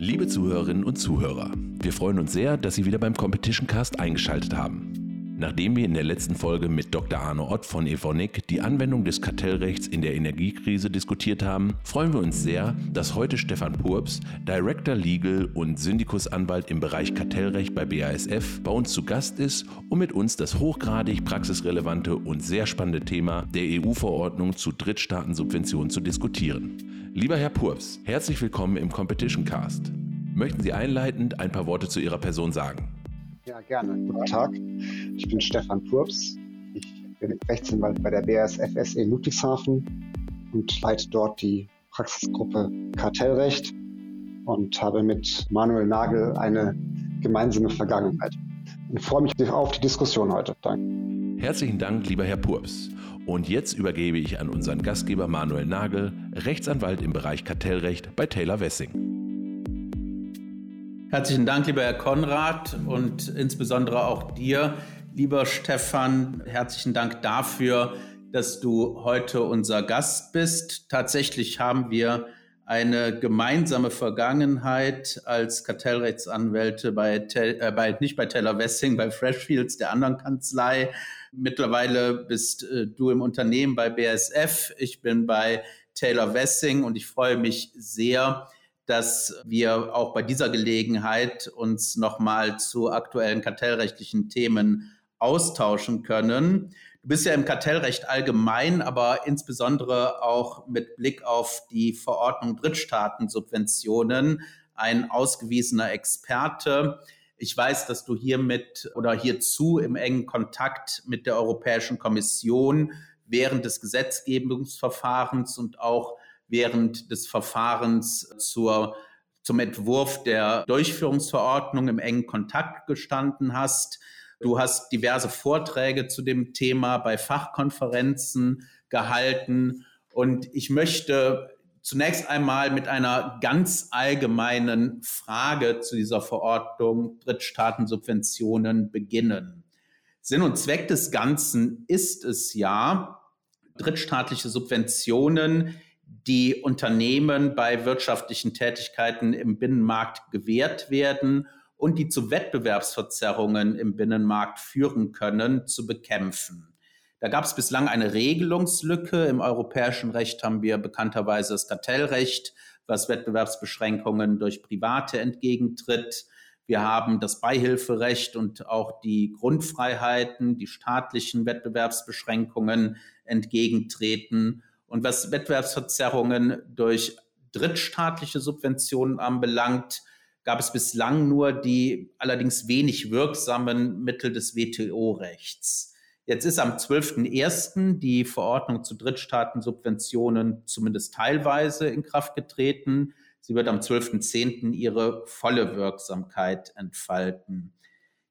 Liebe Zuhörerinnen und Zuhörer, wir freuen uns sehr, dass Sie wieder beim Competition Cast eingeschaltet haben. Nachdem wir in der letzten Folge mit Dr. Arno Ott von Evonik die Anwendung des Kartellrechts in der Energiekrise diskutiert haben, freuen wir uns sehr, dass heute Stefan Purps, Director Legal und Syndikusanwalt im Bereich Kartellrecht bei BASF, bei uns zu Gast ist, um mit uns das hochgradig praxisrelevante und sehr spannende Thema der EU-Verordnung zu Drittstaatensubventionen zu diskutieren. Lieber Herr Purps, herzlich willkommen im Competition Cast. Möchten Sie einleitend ein paar Worte zu Ihrer Person sagen? Ja, gerne. Guten Tag. Ich bin Stefan Purps. Ich bin Rechtsanwalt bei der BASF SE Ludwigshafen und leite dort die Praxisgruppe Kartellrecht und habe mit Manuel Nagel eine gemeinsame Vergangenheit. Ich freue mich auf die Diskussion heute. Danke. Herzlichen Dank, lieber Herr Purps. Und jetzt übergebe ich an unseren Gastgeber Manuel Nagel, Rechtsanwalt im Bereich Kartellrecht bei Taylor Wessing. Herzlichen Dank, lieber Herr Konrad und insbesondere auch dir, lieber Stefan. Herzlichen Dank dafür, dass du heute unser Gast bist. Tatsächlich haben wir eine gemeinsame Vergangenheit als Kartellrechtsanwälte bei, äh, bei nicht bei Taylor Wessing, bei Freshfields, der anderen Kanzlei. Mittlerweile bist äh, du im Unternehmen bei BSF, ich bin bei Taylor Wessing und ich freue mich sehr, dass wir auch bei dieser Gelegenheit uns nochmal zu aktuellen kartellrechtlichen Themen austauschen können. Du bist ja im Kartellrecht allgemein, aber insbesondere auch mit Blick auf die Verordnung Drittstaatensubventionen ein ausgewiesener Experte. Ich weiß, dass du hiermit oder hierzu im engen Kontakt mit der Europäischen Kommission während des Gesetzgebungsverfahrens und auch während des Verfahrens zur, zum Entwurf der Durchführungsverordnung im engen Kontakt gestanden hast. Du hast diverse Vorträge zu dem Thema bei Fachkonferenzen gehalten. Und ich möchte zunächst einmal mit einer ganz allgemeinen Frage zu dieser Verordnung Drittstaatensubventionen beginnen. Sinn und Zweck des Ganzen ist es ja, drittstaatliche Subventionen die Unternehmen bei wirtschaftlichen Tätigkeiten im Binnenmarkt gewährt werden und die zu Wettbewerbsverzerrungen im Binnenmarkt führen können, zu bekämpfen. Da gab es bislang eine Regelungslücke. Im europäischen Recht haben wir bekannterweise das Kartellrecht, was Wettbewerbsbeschränkungen durch Private entgegentritt. Wir haben das Beihilferecht und auch die Grundfreiheiten, die staatlichen Wettbewerbsbeschränkungen entgegentreten. Und was Wettbewerbsverzerrungen durch drittstaatliche Subventionen anbelangt, gab es bislang nur die allerdings wenig wirksamen Mittel des WTO-Rechts. Jetzt ist am 12.01. die Verordnung zu Drittstaatensubventionen zumindest teilweise in Kraft getreten. Sie wird am 12.10. ihre volle Wirksamkeit entfalten.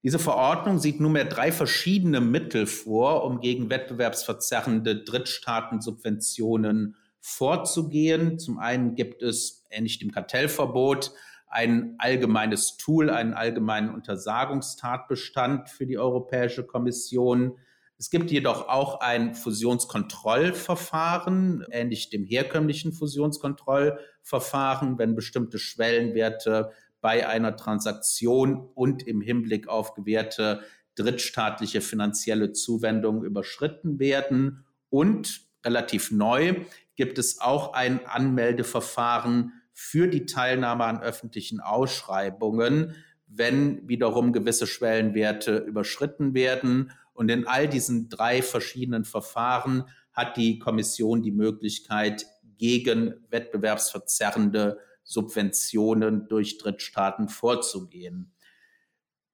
Diese Verordnung sieht nunmehr drei verschiedene Mittel vor, um gegen wettbewerbsverzerrende Drittstaatensubventionen vorzugehen. Zum einen gibt es, ähnlich dem Kartellverbot, ein allgemeines Tool, einen allgemeinen Untersagungstatbestand für die Europäische Kommission. Es gibt jedoch auch ein Fusionskontrollverfahren, ähnlich dem herkömmlichen Fusionskontrollverfahren, wenn bestimmte Schwellenwerte bei einer Transaktion und im Hinblick auf gewährte drittstaatliche finanzielle Zuwendungen überschritten werden. Und relativ neu gibt es auch ein Anmeldeverfahren für die Teilnahme an öffentlichen Ausschreibungen, wenn wiederum gewisse Schwellenwerte überschritten werden. Und in all diesen drei verschiedenen Verfahren hat die Kommission die Möglichkeit, gegen wettbewerbsverzerrende Subventionen durch Drittstaaten vorzugehen.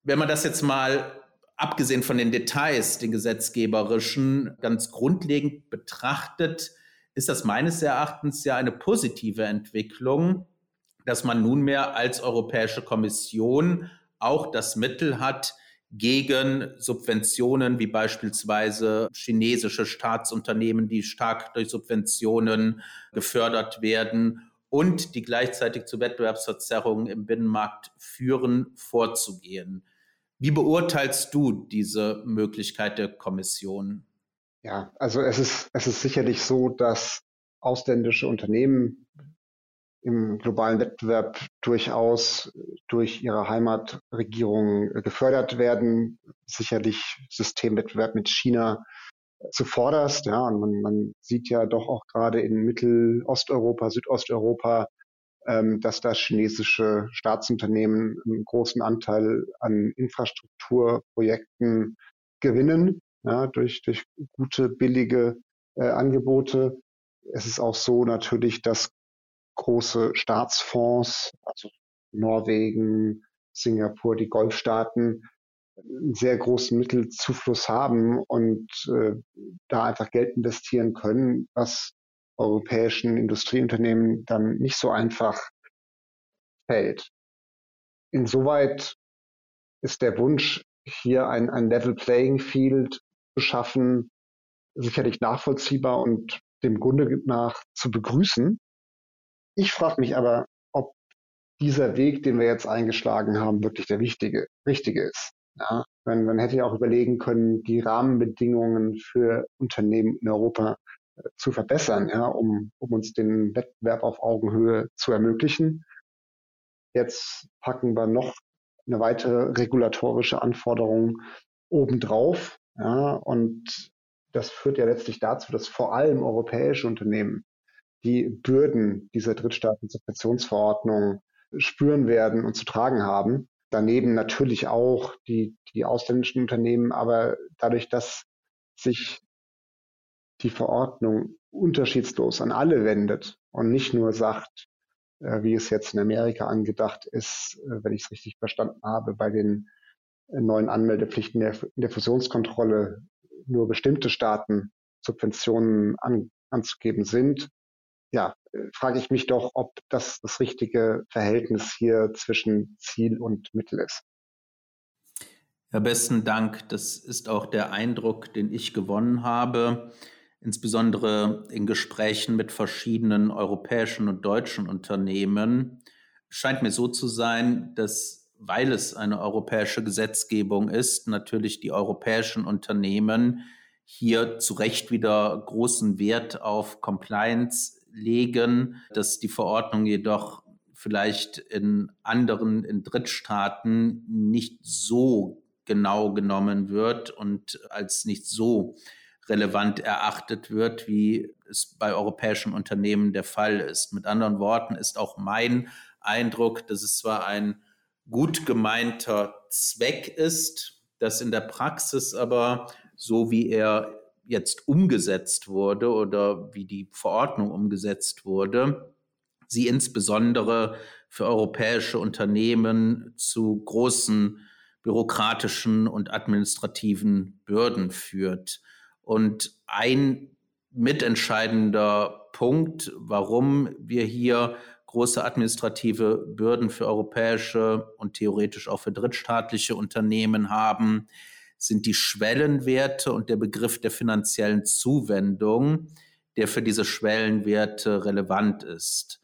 Wenn man das jetzt mal abgesehen von den Details, den gesetzgeberischen, ganz grundlegend betrachtet, ist das meines Erachtens ja eine positive Entwicklung, dass man nunmehr als Europäische Kommission auch das Mittel hat, gegen Subventionen wie beispielsweise chinesische Staatsunternehmen, die stark durch Subventionen gefördert werden und die gleichzeitig zu Wettbewerbsverzerrungen im Binnenmarkt führen, vorzugehen. Wie beurteilst du diese Möglichkeit der Kommission? Ja, also es ist, es ist sicherlich so, dass ausländische Unternehmen im globalen Wettbewerb durchaus durch ihre Heimatregierung gefördert werden. Sicherlich Systemwettbewerb mit China zuvorderst. Ja, und man, man sieht ja doch auch gerade in Mittelosteuropa, Südosteuropa, ähm, dass da chinesische Staatsunternehmen einen großen Anteil an Infrastrukturprojekten gewinnen, ja, durch, durch gute, billige äh, Angebote. Es ist auch so natürlich, dass große Staatsfonds, also Norwegen, Singapur, die Golfstaaten, einen sehr großen Mittelzufluss haben und äh, da einfach Geld investieren können, was europäischen Industrieunternehmen dann nicht so einfach fällt. Insoweit ist der Wunsch, hier ein, ein Level Playing Field zu schaffen, sicherlich nachvollziehbar und dem Grunde nach zu begrüßen. Ich frage mich aber, ob dieser Weg, den wir jetzt eingeschlagen haben, wirklich der wichtige, richtige ist. Ja, man, man hätte ja auch überlegen können, die Rahmenbedingungen für Unternehmen in Europa äh, zu verbessern, ja, um, um uns den Wettbewerb auf Augenhöhe zu ermöglichen. Jetzt packen wir noch eine weitere regulatorische Anforderung obendrauf. Ja, und das führt ja letztlich dazu, dass vor allem europäische Unternehmen die Bürden dieser Drittstaaten-Subventionsverordnung spüren werden und zu tragen haben. Daneben natürlich auch die, die ausländischen Unternehmen, aber dadurch, dass sich die Verordnung unterschiedslos an alle wendet und nicht nur sagt, äh, wie es jetzt in Amerika angedacht ist, äh, wenn ich es richtig verstanden habe, bei den äh, neuen Anmeldepflichten der, der Fusionskontrolle nur bestimmte Staaten Subventionen an, anzugeben sind, ja, frage ich mich doch, ob das das richtige Verhältnis hier zwischen Ziel und Mittel ist. Ja, besten Dank. Das ist auch der Eindruck, den ich gewonnen habe insbesondere in Gesprächen mit verschiedenen europäischen und deutschen Unternehmen, scheint mir so zu sein, dass, weil es eine europäische Gesetzgebung ist, natürlich die europäischen Unternehmen hier zu Recht wieder großen Wert auf Compliance legen, dass die Verordnung jedoch vielleicht in anderen, in Drittstaaten nicht so genau genommen wird und als nicht so relevant erachtet wird, wie es bei europäischen Unternehmen der Fall ist. Mit anderen Worten ist auch mein Eindruck, dass es zwar ein gut gemeinter Zweck ist, dass in der Praxis aber so wie er jetzt umgesetzt wurde oder wie die Verordnung umgesetzt wurde, sie insbesondere für europäische Unternehmen zu großen bürokratischen und administrativen Bürden führt. Und ein mitentscheidender Punkt, warum wir hier große administrative Bürden für europäische und theoretisch auch für drittstaatliche Unternehmen haben, sind die Schwellenwerte und der Begriff der finanziellen Zuwendung, der für diese Schwellenwerte relevant ist.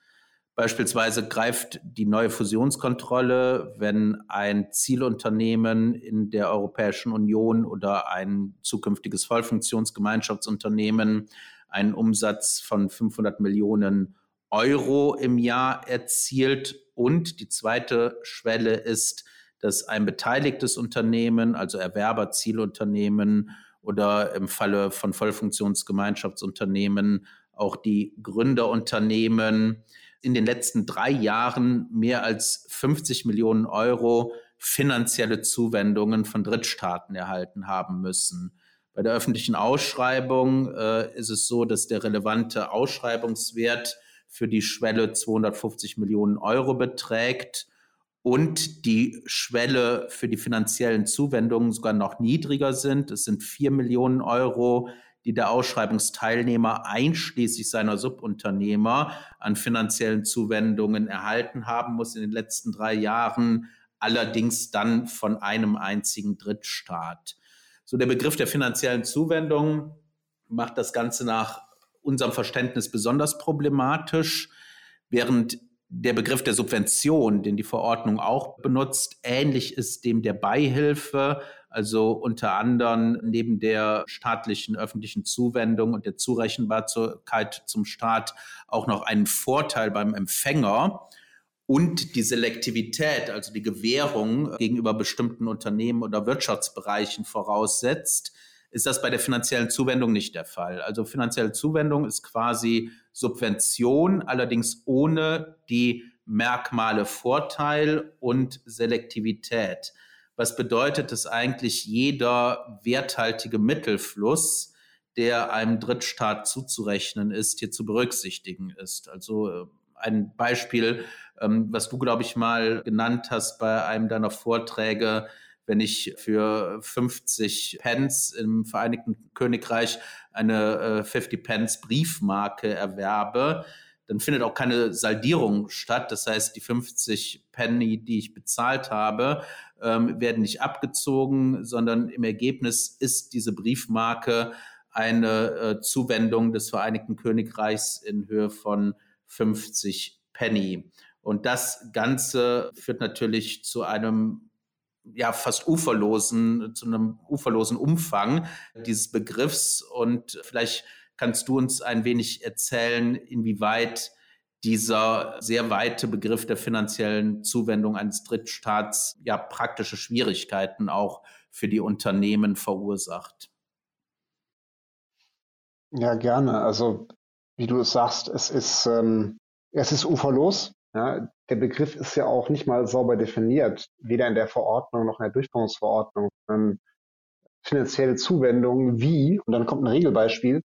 Beispielsweise greift die neue Fusionskontrolle, wenn ein Zielunternehmen in der Europäischen Union oder ein zukünftiges Vollfunktionsgemeinschaftsunternehmen einen Umsatz von 500 Millionen Euro im Jahr erzielt. Und die zweite Schwelle ist, dass ein beteiligtes Unternehmen, also Erwerberzielunternehmen oder im Falle von Vollfunktionsgemeinschaftsunternehmen auch die Gründerunternehmen in den letzten drei Jahren mehr als 50 Millionen Euro finanzielle Zuwendungen von Drittstaaten erhalten haben müssen. Bei der öffentlichen Ausschreibung äh, ist es so, dass der relevante Ausschreibungswert für die Schwelle 250 Millionen Euro beträgt und die Schwelle für die finanziellen Zuwendungen sogar noch niedriger sind. Es sind 4 Millionen Euro die der Ausschreibungsteilnehmer einschließlich seiner Subunternehmer an finanziellen Zuwendungen erhalten haben muss in den letzten drei Jahren, allerdings dann von einem einzigen Drittstaat. So der Begriff der finanziellen Zuwendung macht das Ganze nach unserem Verständnis besonders problematisch, während der Begriff der Subvention, den die Verordnung auch benutzt, ähnlich ist dem der Beihilfe, Also unter anderem neben der staatlichen öffentlichen Zuwendung und der Zurechenbarkeit zum Staat auch noch einen Vorteil beim Empfänger und die Selektivität, also die Gewährung gegenüber bestimmten Unternehmen oder Wirtschaftsbereichen voraussetzt, ist das bei der finanziellen Zuwendung nicht der Fall. Also finanzielle Zuwendung ist quasi Subvention, allerdings ohne die Merkmale Vorteil und Selektivität. Was bedeutet, dass eigentlich jeder werthaltige Mittelfluss, der einem Drittstaat zuzurechnen ist, hier zu berücksichtigen ist. Also äh, ein Beispiel, ähm, was du, glaube ich, mal genannt hast bei einem deiner Vorträge, wenn ich für 50 Pence im Vereinigten Königreich eine 50 äh, Pence Briefmarke erwerbe, dann findet auch keine Saldierung statt. Das heißt, die 50 Penny, die ich bezahlt habe, ähm, werden nicht abgezogen, sondern im Ergebnis ist diese Briefmarke eine äh, Zuwendung des Vereinigten Königreichs in Höhe von 50 Penny. Und das Ganze führt natürlich zu einem ja fast uferlosen, zu einem uferlosen Umfang dieses Begriffs. Und vielleicht kannst du uns ein wenig erzählen, inwieweit dieser sehr weite Begriff der finanziellen Zuwendung eines Drittstaats ja praktische Schwierigkeiten auch für die Unternehmen verursacht. Ja, gerne. Also wie du es sagst, es ist ähm, es ist uferlos. Ja, der Begriff ist ja auch nicht mal sauber definiert, weder in der Verordnung noch in der Durchführungsverordnung. Ähm, finanzielle Zuwendung wie, und dann kommt ein Regelbeispiel,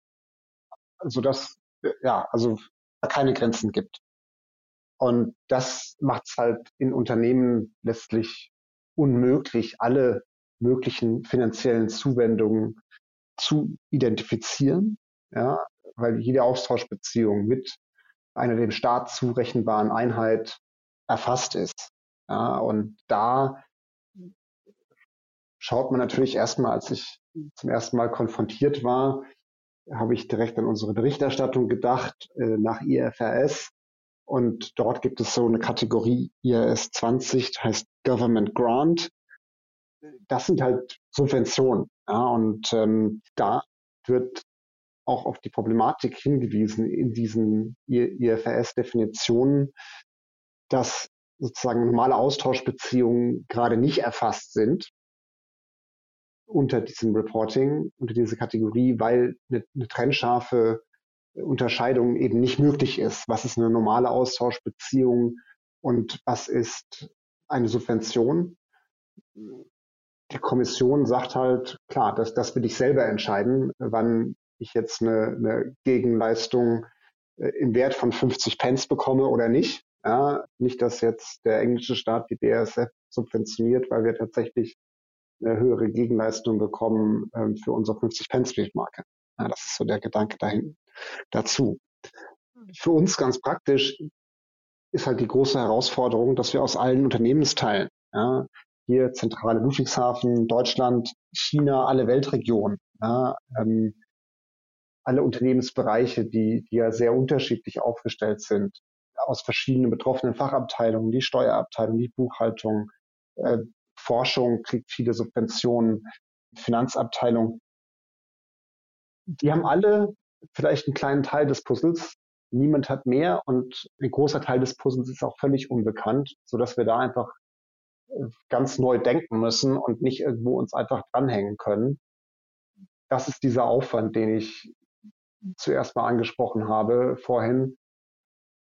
sodass ja, also keine Grenzen gibt. Und das macht es halt in Unternehmen letztlich unmöglich, alle möglichen finanziellen Zuwendungen zu identifizieren, ja, weil jede Austauschbeziehung mit einer dem Staat zurechenbaren Einheit erfasst ist. Ja, und da schaut man natürlich erstmal, als ich zum ersten Mal konfrontiert war, habe ich direkt an unsere Berichterstattung gedacht äh, nach IFRS. Und dort gibt es so eine Kategorie IRS 20, heißt Government Grant. Das sind halt Subventionen. Ja, und ähm, da wird auch auf die Problematik hingewiesen in diesen IFRS-Definitionen, dass sozusagen normale Austauschbeziehungen gerade nicht erfasst sind unter diesem Reporting, unter dieser Kategorie, weil eine, eine trennscharfe Unterscheidung eben nicht möglich ist. Was ist eine normale Austauschbeziehung und was ist eine Subvention? Die Kommission sagt halt, klar, das, das will ich selber entscheiden, wann ich jetzt eine, eine Gegenleistung äh, im Wert von 50 Pence bekomme oder nicht. Ja, nicht, dass jetzt der englische Staat die BASF subventioniert, weil wir tatsächlich eine höhere Gegenleistung bekommen ähm, für unsere 50 Pence Briefmarke. Ja, das ist so der Gedanke dahin, dazu. Für uns ganz praktisch ist halt die große Herausforderung, dass wir aus allen Unternehmensteilen, ja, hier zentrale Ludwigshafen, Deutschland, China, alle Weltregionen, ja, ähm, alle Unternehmensbereiche, die, die ja sehr unterschiedlich aufgestellt sind, aus verschiedenen betroffenen Fachabteilungen, die Steuerabteilung, die Buchhaltung, äh, Forschung kriegt viele Subventionen, Finanzabteilung. Die haben alle vielleicht einen kleinen Teil des Puzzles. Niemand hat mehr und ein großer Teil des Puzzles ist auch völlig unbekannt, so dass wir da einfach äh, ganz neu denken müssen und nicht irgendwo uns einfach dranhängen können. Das ist dieser Aufwand, den ich zuerst mal angesprochen habe vorhin,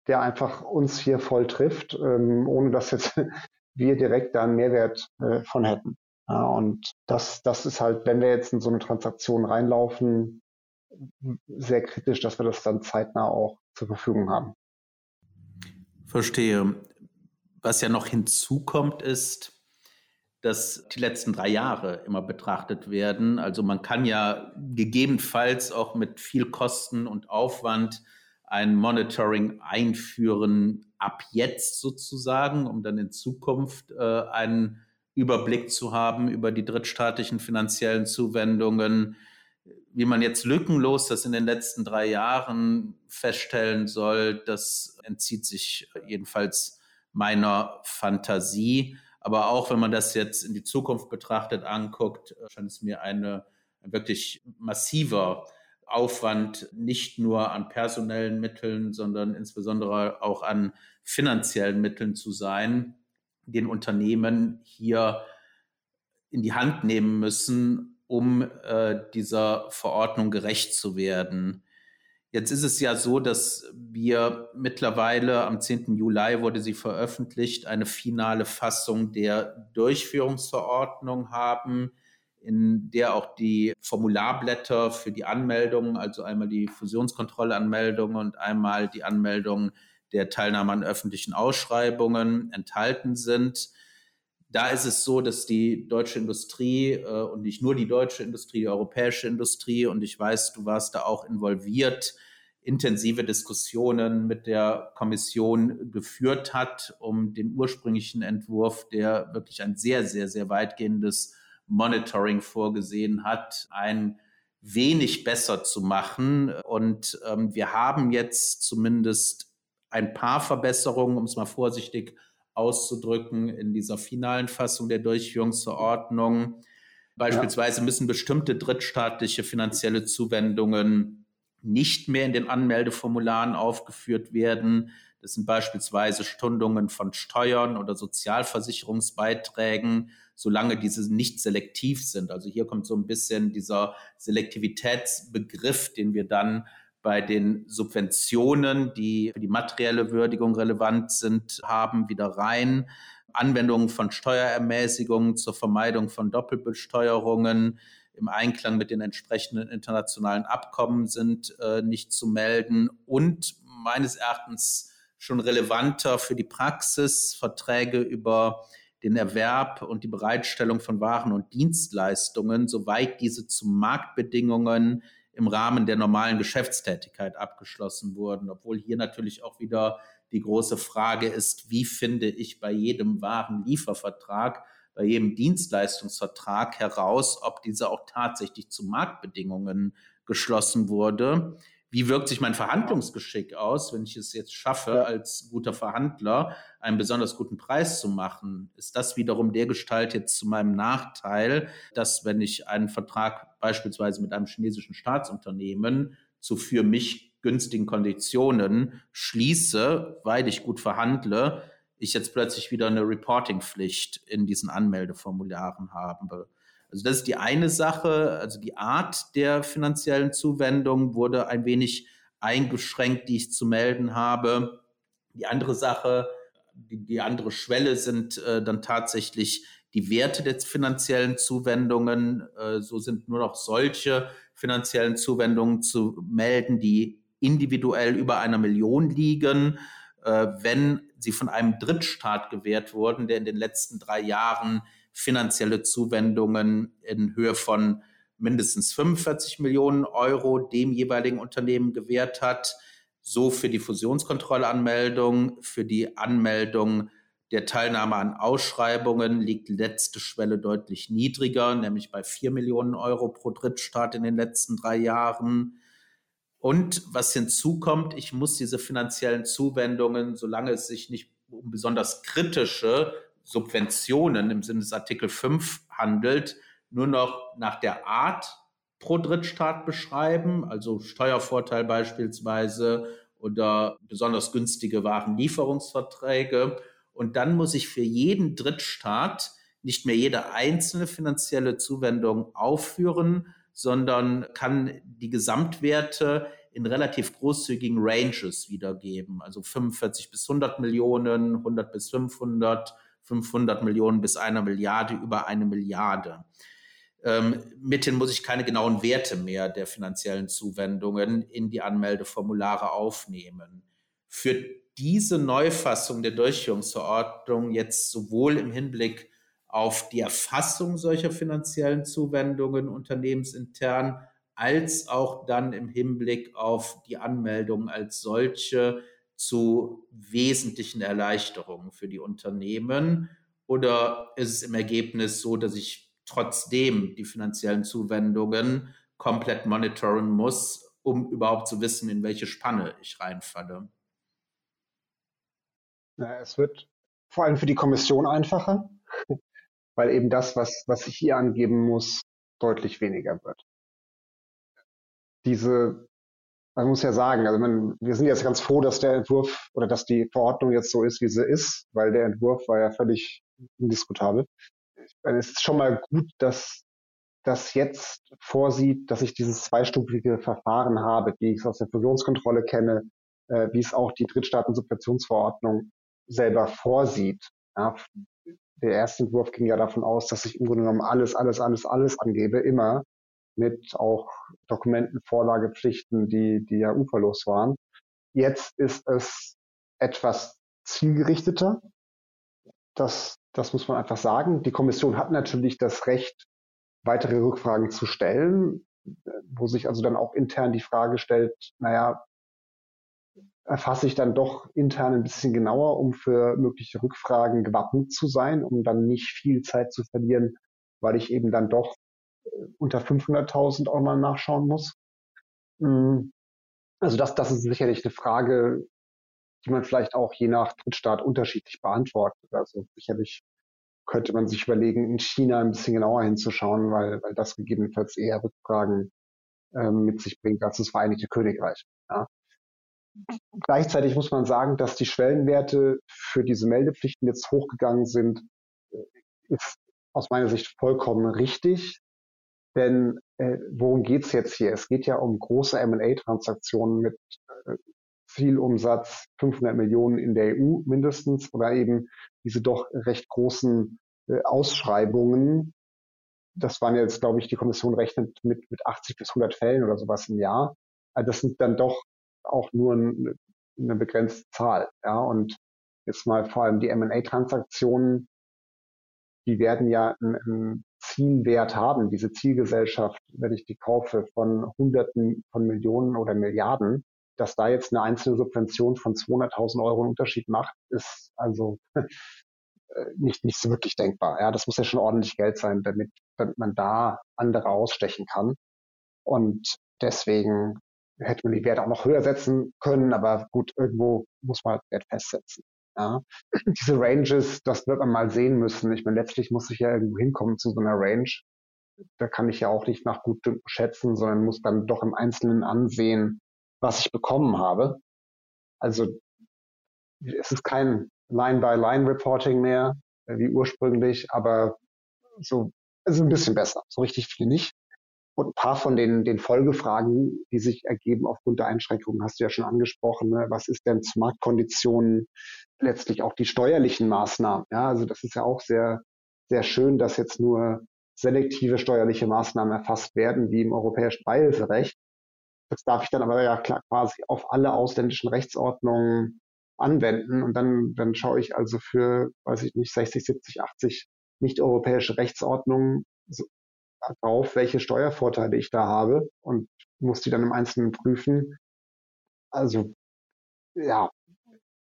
der einfach uns hier voll trifft, ähm, ohne dass jetzt wir direkt da einen Mehrwert äh, von hätten. Ja, und das, das ist halt, wenn wir jetzt in so eine Transaktion reinlaufen, sehr kritisch, dass wir das dann zeitnah auch zur Verfügung haben. Verstehe. Was ja noch hinzukommt, ist, dass die letzten drei Jahre immer betrachtet werden. Also man kann ja gegebenenfalls auch mit viel Kosten und Aufwand ein Monitoring einführen ab jetzt sozusagen, um dann in Zukunft äh, einen Überblick zu haben über die drittstaatlichen finanziellen Zuwendungen. Wie man jetzt lückenlos das in den letzten drei Jahren feststellen soll, das entzieht sich jedenfalls meiner Fantasie. Aber auch wenn man das jetzt in die Zukunft betrachtet anguckt, scheint es mir eine ein wirklich massiver Aufwand nicht nur an personellen Mitteln, sondern insbesondere auch an finanziellen Mitteln zu sein, den Unternehmen hier in die Hand nehmen müssen, um äh, dieser Verordnung gerecht zu werden. Jetzt ist es ja so, dass wir mittlerweile am 10. Juli wurde sie veröffentlicht, eine finale Fassung der Durchführungsverordnung haben, in der auch die Formularblätter für die Anmeldungen, also einmal die Fusionskontrollanmeldung und einmal die Anmeldung der Teilnahme an öffentlichen Ausschreibungen enthalten sind. Da ist es so, dass die deutsche Industrie äh, und nicht nur die deutsche Industrie, die europäische Industrie, und ich weiß, du warst da auch involviert, intensive Diskussionen mit der Kommission geführt hat, um den ursprünglichen Entwurf, der wirklich ein sehr, sehr, sehr weitgehendes Monitoring vorgesehen hat, ein wenig besser zu machen. Und ähm, wir haben jetzt zumindest ein paar Verbesserungen, um es mal vorsichtig auszudrücken, in dieser finalen Fassung der Durchführungsverordnung. Beispielsweise müssen bestimmte drittstaatliche finanzielle Zuwendungen nicht mehr in den Anmeldeformularen aufgeführt werden. Das sind beispielsweise Stundungen von Steuern oder Sozialversicherungsbeiträgen solange diese nicht selektiv sind. Also hier kommt so ein bisschen dieser Selektivitätsbegriff, den wir dann bei den Subventionen, die für die materielle Würdigung relevant sind, haben, wieder rein. Anwendungen von Steuerermäßigungen zur Vermeidung von Doppelbesteuerungen im Einklang mit den entsprechenden internationalen Abkommen sind äh, nicht zu melden und meines Erachtens schon relevanter für die Praxis Verträge über den Erwerb und die Bereitstellung von Waren und Dienstleistungen, soweit diese zu Marktbedingungen im Rahmen der normalen Geschäftstätigkeit abgeschlossen wurden, obwohl hier natürlich auch wieder die große Frage ist, wie finde ich bei jedem Warenliefervertrag, bei jedem Dienstleistungsvertrag heraus, ob dieser auch tatsächlich zu Marktbedingungen geschlossen wurde wie wirkt sich mein Verhandlungsgeschick aus, wenn ich es jetzt schaffe, als guter Verhandler einen besonders guten Preis zu machen? Ist das wiederum der Gestalt jetzt zu meinem Nachteil, dass wenn ich einen Vertrag beispielsweise mit einem chinesischen Staatsunternehmen zu für mich günstigen Konditionen schließe, weil ich gut verhandle, ich jetzt plötzlich wieder eine Reportingpflicht in diesen Anmeldeformularen habe? Also das ist die eine Sache. Also die Art der finanziellen Zuwendung wurde ein wenig eingeschränkt, die ich zu melden habe. Die andere Sache, die, die andere Schwelle sind äh, dann tatsächlich die Werte der finanziellen Zuwendungen. Äh, so sind nur noch solche finanziellen Zuwendungen zu melden, die individuell über einer Million liegen. Äh, wenn sie von einem Drittstaat gewährt wurden, der in den letzten drei Jahren finanzielle Zuwendungen in Höhe von mindestens 45 Millionen Euro dem jeweiligen Unternehmen gewährt hat. So für die Fusionskontrollanmeldung, für die Anmeldung der Teilnahme an Ausschreibungen liegt letzte Schwelle deutlich niedriger, nämlich bei 4 Millionen Euro pro Drittstaat in den letzten drei Jahren. Und was hinzukommt, ich muss diese finanziellen Zuwendungen, solange es sich nicht um besonders kritische Subventionen im Sinne des Artikel 5 handelt, nur noch nach der Art pro Drittstaat beschreiben, also Steuervorteil beispielsweise oder besonders günstige Warenlieferungsverträge. Und dann muss ich für jeden Drittstaat nicht mehr jede einzelne finanzielle Zuwendung aufführen, sondern kann die Gesamtwerte in relativ großzügigen Ranges wiedergeben, also 45 bis 100 Millionen, 100 bis 500, 500 Millionen bis einer Milliarde über eine Milliarde. Ähm, mithin muss ich keine genauen Werte mehr der finanziellen Zuwendungen in die Anmeldeformulare aufnehmen. Für diese Neufassung der Durchführungsverordnung jetzt sowohl im Hinblick auf die Erfassung solcher finanziellen Zuwendungen unternehmensintern als auch dann im Hinblick auf die Anmeldung als solche zu wesentlichen Erleichterungen für die Unternehmen? Oder ist es im Ergebnis so, dass ich trotzdem die finanziellen Zuwendungen komplett monitoren muss, um überhaupt zu wissen, in welche Spanne ich reinfalle? Ja, es wird vor allem für die Kommission einfacher, weil eben das, was, was ich hier angeben muss, deutlich weniger wird. Diese, man muss ja sagen, also man, wir sind jetzt ganz froh, dass der Entwurf oder dass die Verordnung jetzt so ist, wie sie ist, weil der Entwurf war ja völlig indiskutabel. Es ist schon mal gut, dass das jetzt vorsieht, dass ich dieses zweistufige Verfahren habe, wie ich es aus der Fusionskontrolle kenne, äh, wie es auch die Drittstaaten-Subventionsverordnung selber vorsieht. Ja, der erste Entwurf ging ja davon aus, dass ich im Grunde genommen alles, alles, alles, alles angebe, immer mit auch Dokumentenvorlagepflichten, die, die ja uferlos waren. Jetzt ist es etwas zielgerichteter. Das, das muss man einfach sagen. Die Kommission hat natürlich das Recht, weitere Rückfragen zu stellen, wo sich also dann auch intern die Frage stellt, naja, erfasse ich dann doch intern ein bisschen genauer, um für mögliche Rückfragen gewappnet zu sein, um dann nicht viel Zeit zu verlieren, weil ich eben dann doch unter 500.000 auch mal nachschauen muss. Hm. Also das, das ist sicherlich eine Frage, die man vielleicht auch je nach Drittstaat unterschiedlich beantwortet. Also sicherlich könnte man sich überlegen, in China ein bisschen genauer hinzuschauen, weil, weil das gegebenenfalls eher Rückfragen äh, mit sich bringt als das Vereinigte Königreich. Ja. Gleichzeitig muss man sagen, dass die Schwellenwerte für diese Meldepflichten jetzt hochgegangen sind, äh, ist aus meiner Sicht vollkommen richtig. Denn äh, worum geht's jetzt hier? Es geht ja um große M&A-Transaktionen mit äh, Zielumsatz 500 Millionen in der EU mindestens oder eben diese doch recht großen äh, Ausschreibungen. Das waren jetzt, glaube ich, die Kommission rechnet mit, mit 80 bis 100 Fällen oder sowas im Jahr. Also das sind dann doch auch nur ein, eine begrenzte Zahl. Ja, und jetzt mal vor allem die M&A-Transaktionen, die werden ja einen, Zielwert haben, diese Zielgesellschaft, wenn ich die kaufe von Hunderten von Millionen oder Milliarden, dass da jetzt eine einzelne Subvention von 200.000 Euro einen Unterschied macht, ist also äh, nicht, nicht so wirklich denkbar. Ja, das muss ja schon ordentlich Geld sein, damit, damit man da andere ausstechen kann. Und deswegen hätte man die Werte auch noch höher setzen können, aber gut, irgendwo muss man halt Wert festsetzen. Ja. Diese Ranges, das wird man mal sehen müssen. Ich meine, letztlich muss ich ja irgendwo hinkommen zu so einer Range. Da kann ich ja auch nicht nach gut schätzen, sondern muss dann doch im Einzelnen ansehen, was ich bekommen habe. Also es ist kein Line-by-Line-Reporting mehr, äh, wie ursprünglich, aber so, es ist ein bisschen besser. So richtig viel nicht. Und ein paar von den, den Folgefragen, die sich ergeben aufgrund der Einschränkungen, hast du ja schon angesprochen. Ne? Was ist denn zu Marktkonditionen? Letztlich auch die steuerlichen Maßnahmen. Ja, also das ist ja auch sehr, sehr schön, dass jetzt nur selektive steuerliche Maßnahmen erfasst werden, wie im europäischen Beihilferecht. Das darf ich dann aber ja klar quasi auf alle ausländischen Rechtsordnungen anwenden. Und dann, dann schaue ich also für, weiß ich nicht, 60, 70, 80 nicht europäische Rechtsordnungen drauf, welche Steuervorteile ich da habe und muss die dann im Einzelnen prüfen. Also ja,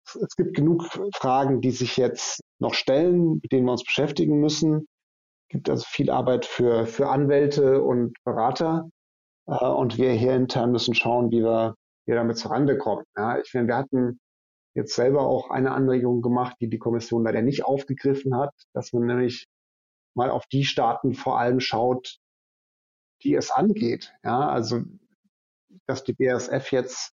es gibt genug Fragen, die sich jetzt noch stellen, mit denen wir uns beschäftigen müssen. Es gibt also viel Arbeit für, für Anwälte und Berater. Äh, und wir hier intern müssen schauen, wie wir, wie wir damit zurande kommen. Ja, ich finde, wir hatten jetzt selber auch eine Anregung gemacht, die die Kommission leider nicht aufgegriffen hat, dass man nämlich mal auf die Staaten vor allem schaut, die es angeht. Ja, also dass die BASF jetzt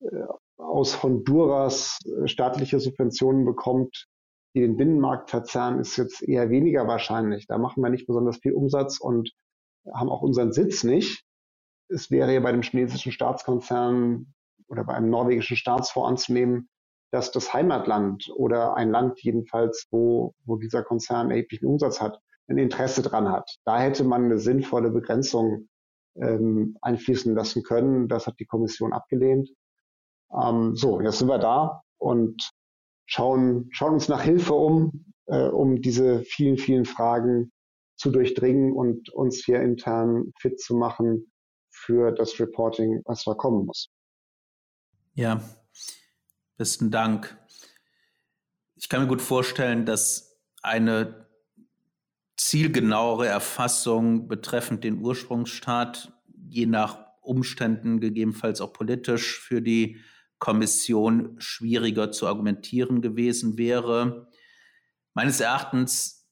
äh, aus Honduras äh, staatliche Subventionen bekommt, die den Binnenmarkt verzerren, ist jetzt eher weniger wahrscheinlich. Da machen wir nicht besonders viel Umsatz und haben auch unseren Sitz nicht. Es wäre ja bei dem chinesischen Staatskonzern oder bei einem norwegischen Staatsfonds anzunehmen, dass das Heimatland oder ein Land jedenfalls, wo, wo dieser Konzern erheblichen Umsatz hat, ein Interesse dran hat. Da hätte man eine sinnvolle Begrenzung ähm, einfließen lassen können. Das hat die Kommission abgelehnt. Ähm, so, jetzt sind wir da und schauen, schauen uns nach Hilfe um, äh, um diese vielen, vielen Fragen zu durchdringen und uns hier intern fit zu machen für das Reporting, was da kommen muss. Ja, besten Dank. Ich kann mir gut vorstellen, dass eine zielgenauere Erfassung betreffend den Ursprungsstaat, je nach Umständen gegebenenfalls auch politisch für die Kommission schwieriger zu argumentieren gewesen wäre. Meines Erachtens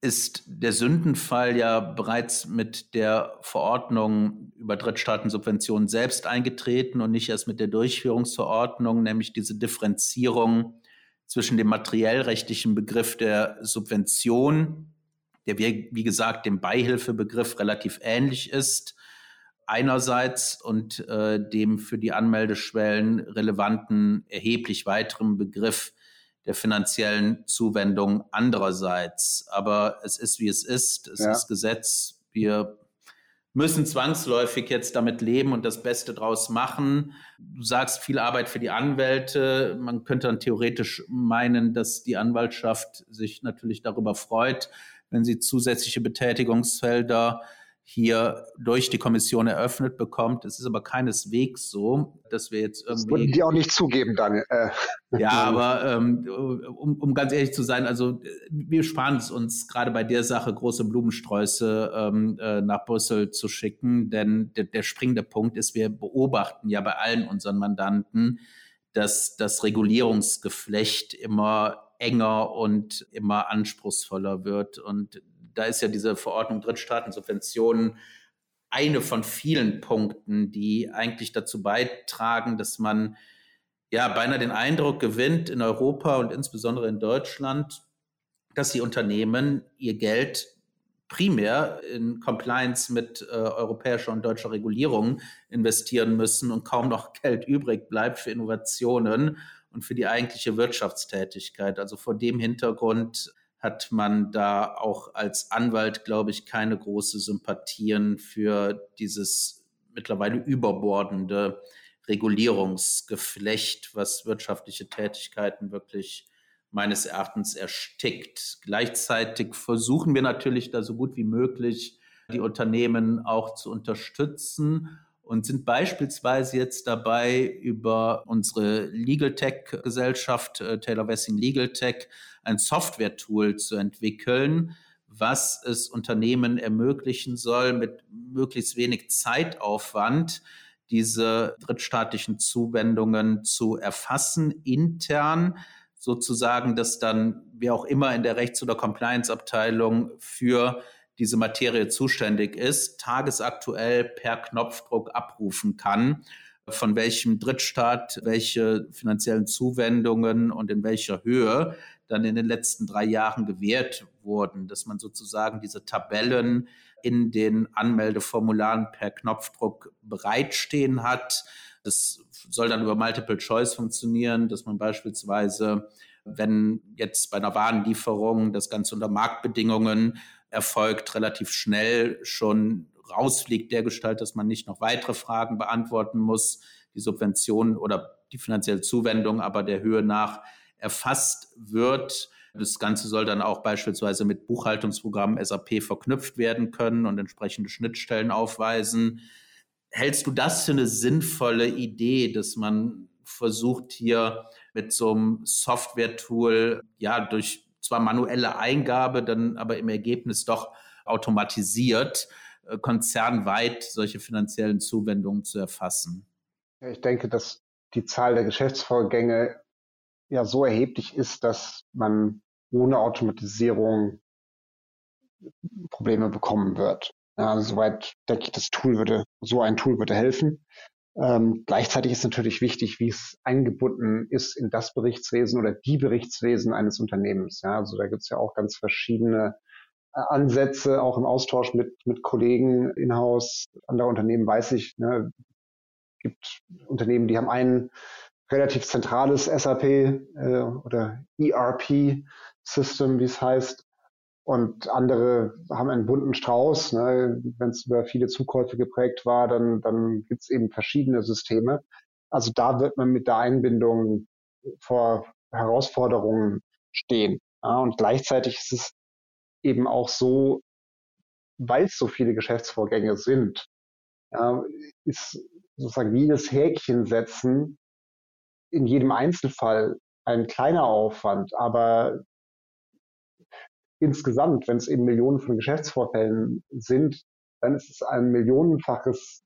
ist der Sündenfall ja bereits mit der Verordnung über Drittstaatensubventionen selbst eingetreten und nicht erst mit der Durchführungsverordnung, nämlich diese Differenzierung zwischen dem materiellrechtlichen Begriff der Subvention, der wie, gesagt dem Beihilfebegriff relativ ähnlich ist, einerseits und äh, dem für die Anmeldeschwellen relevanten, erheblich weiteren Begriff der finanziellen Zuwendung andererseits. Aber es ist, wie es ist. Es ja. ist Gesetz. Wir müssen zwangsläufig jetzt damit leben und das Beste draus machen. Du sagst viel Arbeit für die Anwälte. Man könnte dann theoretisch meinen, dass die Anwaltschaft sich natürlich darüber freut, wenn sie zusätzliche Betätigungsfelder hier durch die Kommission eröffnet bekommt. Es ist aber keineswegs so, dass wir jetzt irgendwie. Das würden die auch nicht zugeben, Daniel. Äh. Ja, aber ähm, um, um ganz ehrlich zu sein, also wir sparen es uns gerade bei der Sache, große Blumensträuße ähm, äh, nach Brüssel zu schicken, denn der, der springende Punkt ist, wir beobachten ja bei allen unseren Mandanten, dass das Regulierungsgeflecht immer enger und immer anspruchsvoller wird. Und da ist ja diese Verordnung Drittstaatensubventionen eine von vielen Punkten, die eigentlich dazu beitragen, dass man ja beinahe den Eindruck gewinnt in Europa und insbesondere in Deutschland, dass die Unternehmen ihr Geld primär in Compliance mit äh, europäischer und deutscher Regulierung investieren müssen und kaum noch Geld übrig bleibt für Innovationen und für die eigentliche Wirtschaftstätigkeit. Also vor dem Hintergrund hat man da auch als Anwalt, glaube ich, keine große Sympathien für dieses mittlerweile überbordende Regulierungsgeflecht, was wirtschaftliche Tätigkeiten wirklich meines Erachtens erstickt. Gleichzeitig versuchen wir natürlich da so gut wie möglich die Unternehmen auch zu unterstützen und sind beispielsweise jetzt dabei, über unsere Legal Tech Gesellschaft, äh, Taylor Wessing Legal Tech, ein Software-Tool zu entwickeln, was es Unternehmen ermöglichen soll, mit möglichst wenig Zeitaufwand diese drittstaatlichen Zuwendungen zu erfassen, intern sozusagen, dass dann wer auch immer in der Rechts- oder Compliance-Abteilung für diese Materie zuständig ist, tagesaktuell per Knopfdruck abrufen kann, von welchem Drittstaat welche finanziellen Zuwendungen und in welcher Höhe dann in den letzten drei Jahren gewährt wurden, dass man sozusagen diese Tabellen in den Anmeldeformularen per Knopfdruck bereitstehen hat. Das soll dann über Multiple Choice funktionieren, dass man beispielsweise, wenn jetzt bei einer Warenlieferung das Ganze unter Marktbedingungen erfolgt, relativ schnell schon rausfliegt, der Gestalt, dass man nicht noch weitere Fragen beantworten muss, die Subvention oder die finanzielle Zuwendung aber der Höhe nach erfasst wird. Das Ganze soll dann auch beispielsweise mit Buchhaltungsprogrammen SAP verknüpft werden können und entsprechende Schnittstellen aufweisen. Hältst du das für eine sinnvolle Idee, dass man versucht hier mit so einem Software-Tool ja durch zwar manuelle Eingabe, dann aber im Ergebnis doch automatisiert, äh, konzernweit solche finanziellen Zuwendungen zu erfassen? Ich denke, dass die Zahl der Geschäftsvorgänge ja so erheblich ist, dass man ohne Automatisierung Probleme bekommen wird. Ja, soweit denke ich, das Tool würde, so ein Tool würde helfen. Ähm, gleichzeitig ist natürlich wichtig, wie es eingebunden ist in das Berichtswesen oder die Berichtswesen eines Unternehmens. Ja, also da gibt es ja auch ganz verschiedene äh, Ansätze, auch im Austausch mit, mit Kollegen in-house. Andere Unternehmen weiß ich, ne, gibt Unternehmen, die haben ein relativ zentrales SAP äh, oder ERP-System, wie es heißt, und andere haben einen bunten Strauß. Ne? Wenn es über viele Zukäufe geprägt war, dann, dann gibt es eben verschiedene Systeme. Also da wird man mit der Einbindung vor Herausforderungen stehen. Ja? Und gleichzeitig ist es eben auch so, weil es so viele Geschäftsvorgänge sind, ja, ist sozusagen jedes Häkchen setzen in jedem Einzelfall ein kleiner Aufwand, aber insgesamt, wenn es eben Millionen von Geschäftsvorfällen sind, dann ist es ein millionenfaches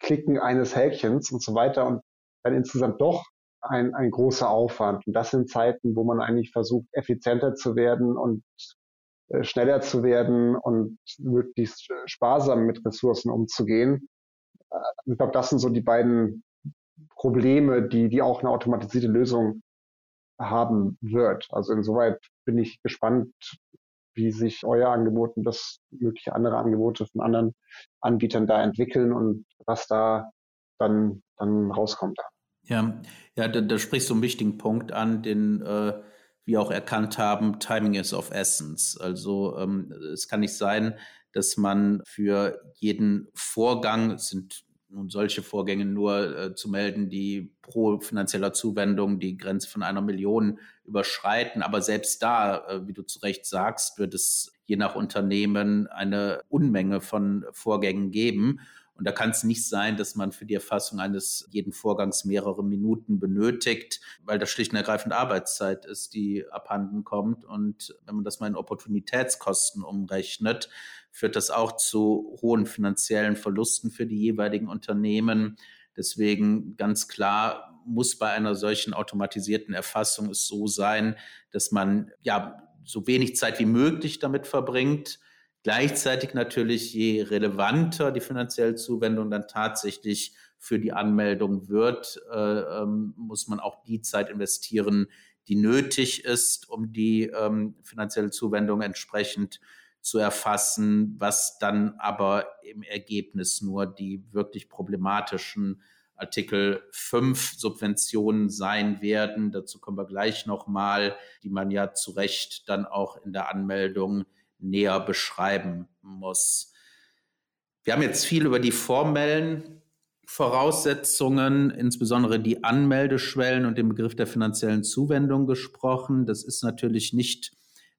Klicken eines Häkchens und so weiter und dann insgesamt doch ein, ein großer Aufwand. Und das sind Zeiten, wo man eigentlich versucht, effizienter zu werden und äh, schneller zu werden und möglichst sparsam mit Ressourcen umzugehen. Äh, ich glaube, das sind so die beiden Probleme, die, die auch eine automatisierte Lösung haben wird. Also insoweit bin ich gespannt, wie sich euer Angebot und das mögliche andere Angebote von anderen Anbietern da entwickeln und was da dann, dann rauskommt. Ja, ja, da, da sprichst du einen wichtigen Punkt an, den äh, wir auch erkannt haben, Timing is of essence. Also ähm, es kann nicht sein, dass man für jeden Vorgang, es sind nun solche Vorgänge nur äh, zu melden, die pro finanzieller Zuwendung die Grenze von einer Million überschreiten. Aber selbst da, äh, wie du zu Recht sagst, wird es je nach Unternehmen eine Unmenge von Vorgängen geben. Und da kann es nicht sein, dass man für die Erfassung eines jeden Vorgangs mehrere Minuten benötigt, weil das schlicht und ergreifend Arbeitszeit ist, die abhanden kommt. Und wenn man das mal in Opportunitätskosten umrechnet, führt das auch zu hohen finanziellen Verlusten für die jeweiligen Unternehmen. Deswegen ganz klar muss bei einer solchen automatisierten Erfassung es so sein, dass man ja so wenig Zeit wie möglich damit verbringt, Gleichzeitig natürlich, je relevanter die finanzielle Zuwendung dann tatsächlich für die Anmeldung wird, äh, ähm, muss man auch die Zeit investieren, die nötig ist, um die ähm, finanzielle Zuwendung entsprechend zu erfassen, was dann aber im Ergebnis nur die wirklich problematischen Artikel 5 Subventionen sein werden. Dazu kommen wir gleich nochmal, die man ja zu Recht dann auch in der Anmeldung näher beschreiben muss. Wir haben jetzt viel über die formellen Voraussetzungen, insbesondere die Anmeldeschwellen und den Begriff der finanziellen Zuwendung gesprochen. Das ist natürlich nicht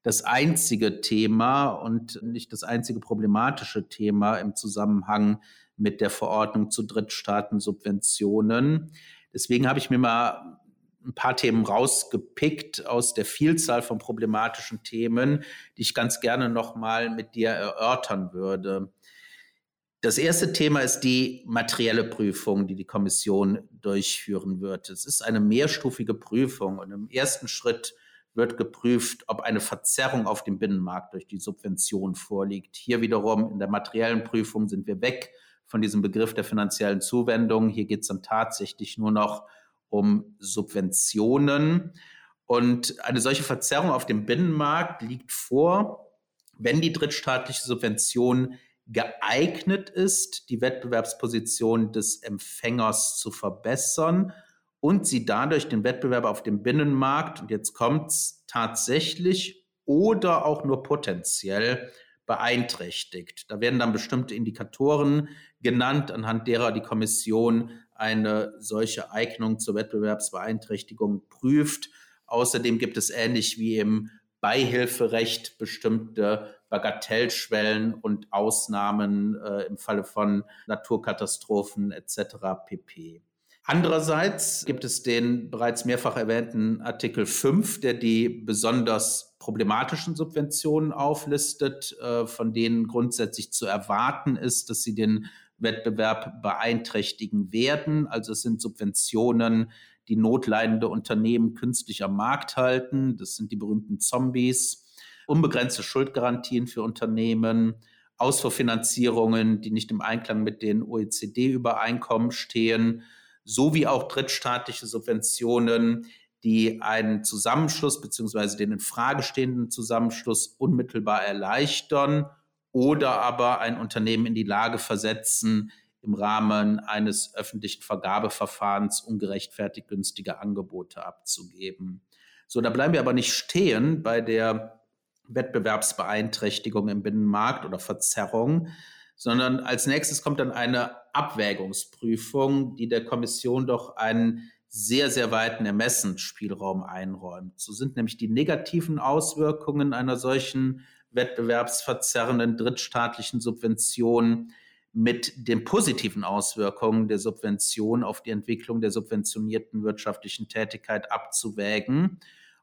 das einzige Thema und nicht das einzige problematische Thema im Zusammenhang mit der Verordnung zu Drittstaatensubventionen. Deswegen habe ich mir mal ein paar Themen rausgepickt aus der Vielzahl von problematischen Themen, die ich ganz gerne nochmal mit dir erörtern würde. Das erste Thema ist die materielle Prüfung, die die Kommission durchführen wird. Es ist eine mehrstufige Prüfung und im ersten Schritt wird geprüft, ob eine Verzerrung auf dem Binnenmarkt durch die Subvention vorliegt. Hier wiederum in der materiellen Prüfung sind wir weg von diesem Begriff der finanziellen Zuwendung. Hier geht es dann tatsächlich nur noch um Subventionen. Und eine solche Verzerrung auf dem Binnenmarkt liegt vor, wenn die drittstaatliche Subvention geeignet ist, die Wettbewerbsposition des Empfängers zu verbessern und sie dadurch den Wettbewerb auf dem Binnenmarkt, und jetzt kommt es tatsächlich oder auch nur potenziell beeinträchtigt. Da werden dann bestimmte Indikatoren genannt, anhand derer die Kommission eine solche Eignung zur Wettbewerbsbeeinträchtigung prüft. Außerdem gibt es ähnlich wie im Beihilferecht bestimmte Bagatellschwellen und Ausnahmen äh, im Falle von Naturkatastrophen etc. pp. Andererseits gibt es den bereits mehrfach erwähnten Artikel 5, der die besonders problematischen Subventionen auflistet, äh, von denen grundsätzlich zu erwarten ist, dass sie den Wettbewerb beeinträchtigen werden. Also es sind Subventionen, die notleidende Unternehmen künstlich am Markt halten. Das sind die berühmten Zombies. Unbegrenzte Schuldgarantien für Unternehmen, Ausfuhrfinanzierungen, die nicht im Einklang mit den OECD-Übereinkommen stehen, sowie auch drittstaatliche Subventionen, die einen Zusammenschluss beziehungsweise den in Frage stehenden Zusammenschluss unmittelbar erleichtern oder aber ein Unternehmen in die Lage versetzen, im Rahmen eines öffentlichen Vergabeverfahrens ungerechtfertigt günstige Angebote abzugeben. So, da bleiben wir aber nicht stehen bei der Wettbewerbsbeeinträchtigung im Binnenmarkt oder Verzerrung, sondern als nächstes kommt dann eine Abwägungsprüfung, die der Kommission doch einen sehr, sehr weiten Ermessensspielraum einräumt. So sind nämlich die negativen Auswirkungen einer solchen wettbewerbsverzerrenden drittstaatlichen Subventionen mit den positiven Auswirkungen der Subvention auf die Entwicklung der subventionierten wirtschaftlichen Tätigkeit abzuwägen.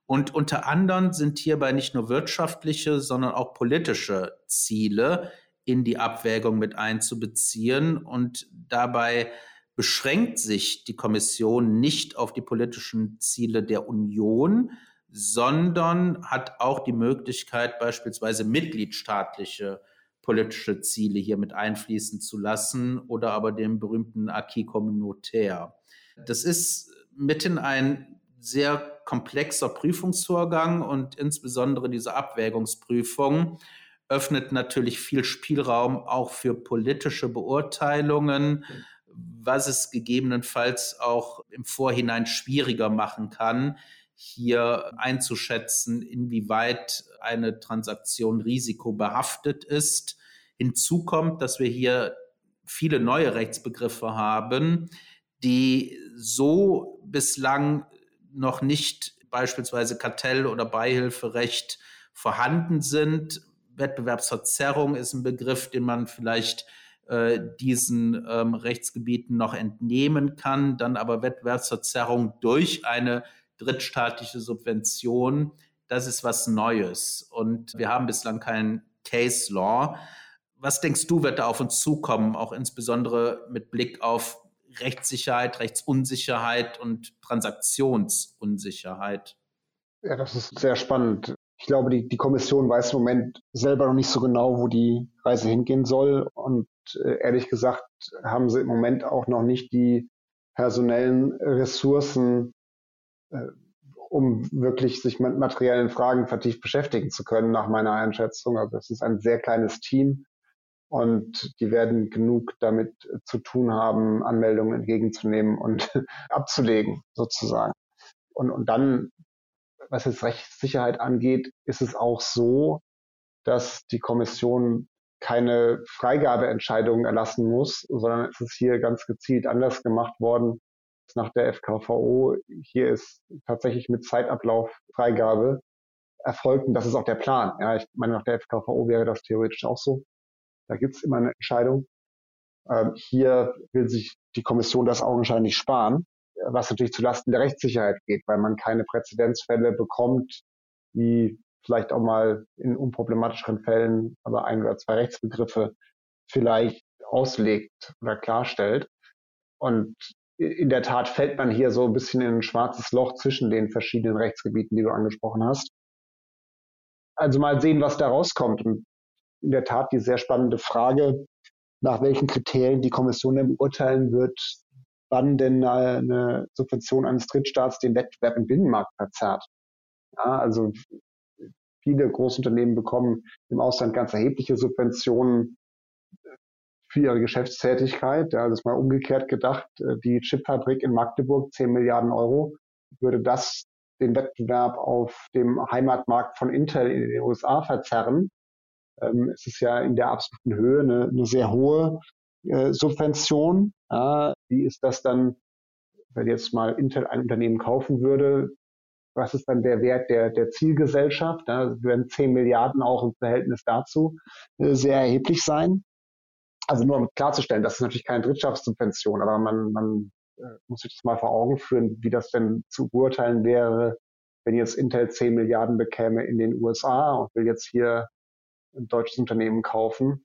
Und unter anderem sind hierbei nicht nur wirtschaftliche, sondern auch politische Ziele in die Abwägung mit einzubeziehen. Und dabei beschränkt sich die Kommission nicht auf die politischen Ziele der Union, sondern hat auch die Möglichkeit, beispielsweise mitgliedstaatliche politische Ziele hier mit einfließen zu lassen oder aber dem berühmten Acquis communautaire. Das ist mitten ein sehr komplexer Prüfungsvorgang und insbesondere diese Abwägungsprüfung öffnet natürlich viel Spielraum auch für politische Beurteilungen, was es gegebenenfalls auch im Vorhinein schwieriger machen kann, hier einzuschätzen, inwieweit eine Transaktion risikobehaftet ist. Hinzu kommt, dass wir hier viele neue Rechtsbegriffe haben, die so bislang noch nicht beispielsweise Kartell- oder Beihilferecht vorhanden sind. Wettbewerbsverzerrung ist ein Begriff, den man vielleicht äh, diesen ähm, Rechtsgebieten noch entnehmen kann, dann aber Wettbewerbsverzerrung durch eine drittstaatliche Subvention, das ist was Neues. Und wir haben bislang keinen Case Law. Was denkst du, wird da auf uns zukommen, auch insbesondere mit Blick auf Rechtssicherheit, Rechtsunsicherheit und Transaktionsunsicherheit? Ja, das ist sehr spannend. Ich glaube, die, die Kommission weiß im Moment selber noch nicht so genau, wo die Reise hingehen soll. Und äh, ehrlich gesagt haben sie im Moment auch noch nicht die personellen Ressourcen, äh, um wirklich sich mit materiellen Fragen vertieft beschäftigen zu können, nach meiner Einschätzung. Also es ist ein sehr kleines Team und die werden genug damit zu tun haben, Anmeldungen entgegenzunehmen und abzulegen, sozusagen. Und, und dann, was jetzt Rechtssicherheit angeht, ist es auch so, dass die Kommission keine Freigabeentscheidungen erlassen muss, sondern es ist hier ganz gezielt anders gemacht worden nach der FKVO. Hier ist tatsächlich mit Zeitablauf Freigabe erfolgt und das ist auch der Plan. Ja, ich meine, nach der FKVO wäre das theoretisch auch so. Da gibt es immer eine Entscheidung. Ähm, hier will sich die Kommission das augenscheinlich sparen, was natürlich zulasten der Rechtssicherheit geht, weil man keine Präzedenzfälle bekommt, die vielleicht auch mal in unproblematischeren Fällen aber ein oder zwei Rechtsbegriffe vielleicht auslegt oder klarstellt. Und in der Tat fällt man hier so ein bisschen in ein schwarzes Loch zwischen den verschiedenen Rechtsgebieten, die du angesprochen hast. Also mal sehen, was da rauskommt. Und in der Tat die sehr spannende Frage, nach welchen Kriterien die Kommission denn beurteilen wird, wann denn eine Subvention eines Drittstaats den Wettbewerb im Binnenmarkt verzerrt. Ja, also viele Großunternehmen bekommen im Ausland ganz erhebliche Subventionen für ihre Geschäftstätigkeit. Ja, das mal umgekehrt gedacht. Die Chipfabrik in Magdeburg, 10 Milliarden Euro, würde das den Wettbewerb auf dem Heimatmarkt von Intel in den USA verzerren, ähm, es ist ja in der absoluten Höhe eine, eine sehr hohe äh, Subvention. Ja, wie ist das dann, wenn jetzt mal Intel ein Unternehmen kaufen würde? Was ist dann der Wert der, der Zielgesellschaft? Da werden 10 Milliarden auch im Verhältnis dazu äh, sehr erheblich sein. Also nur um klarzustellen, das ist natürlich keine Drittschaftsubvention, aber man, man äh, muss sich das mal vor Augen führen, wie das denn zu beurteilen wäre, wenn jetzt Intel 10 Milliarden bekäme in den USA und will jetzt hier ein deutsches Unternehmen kaufen,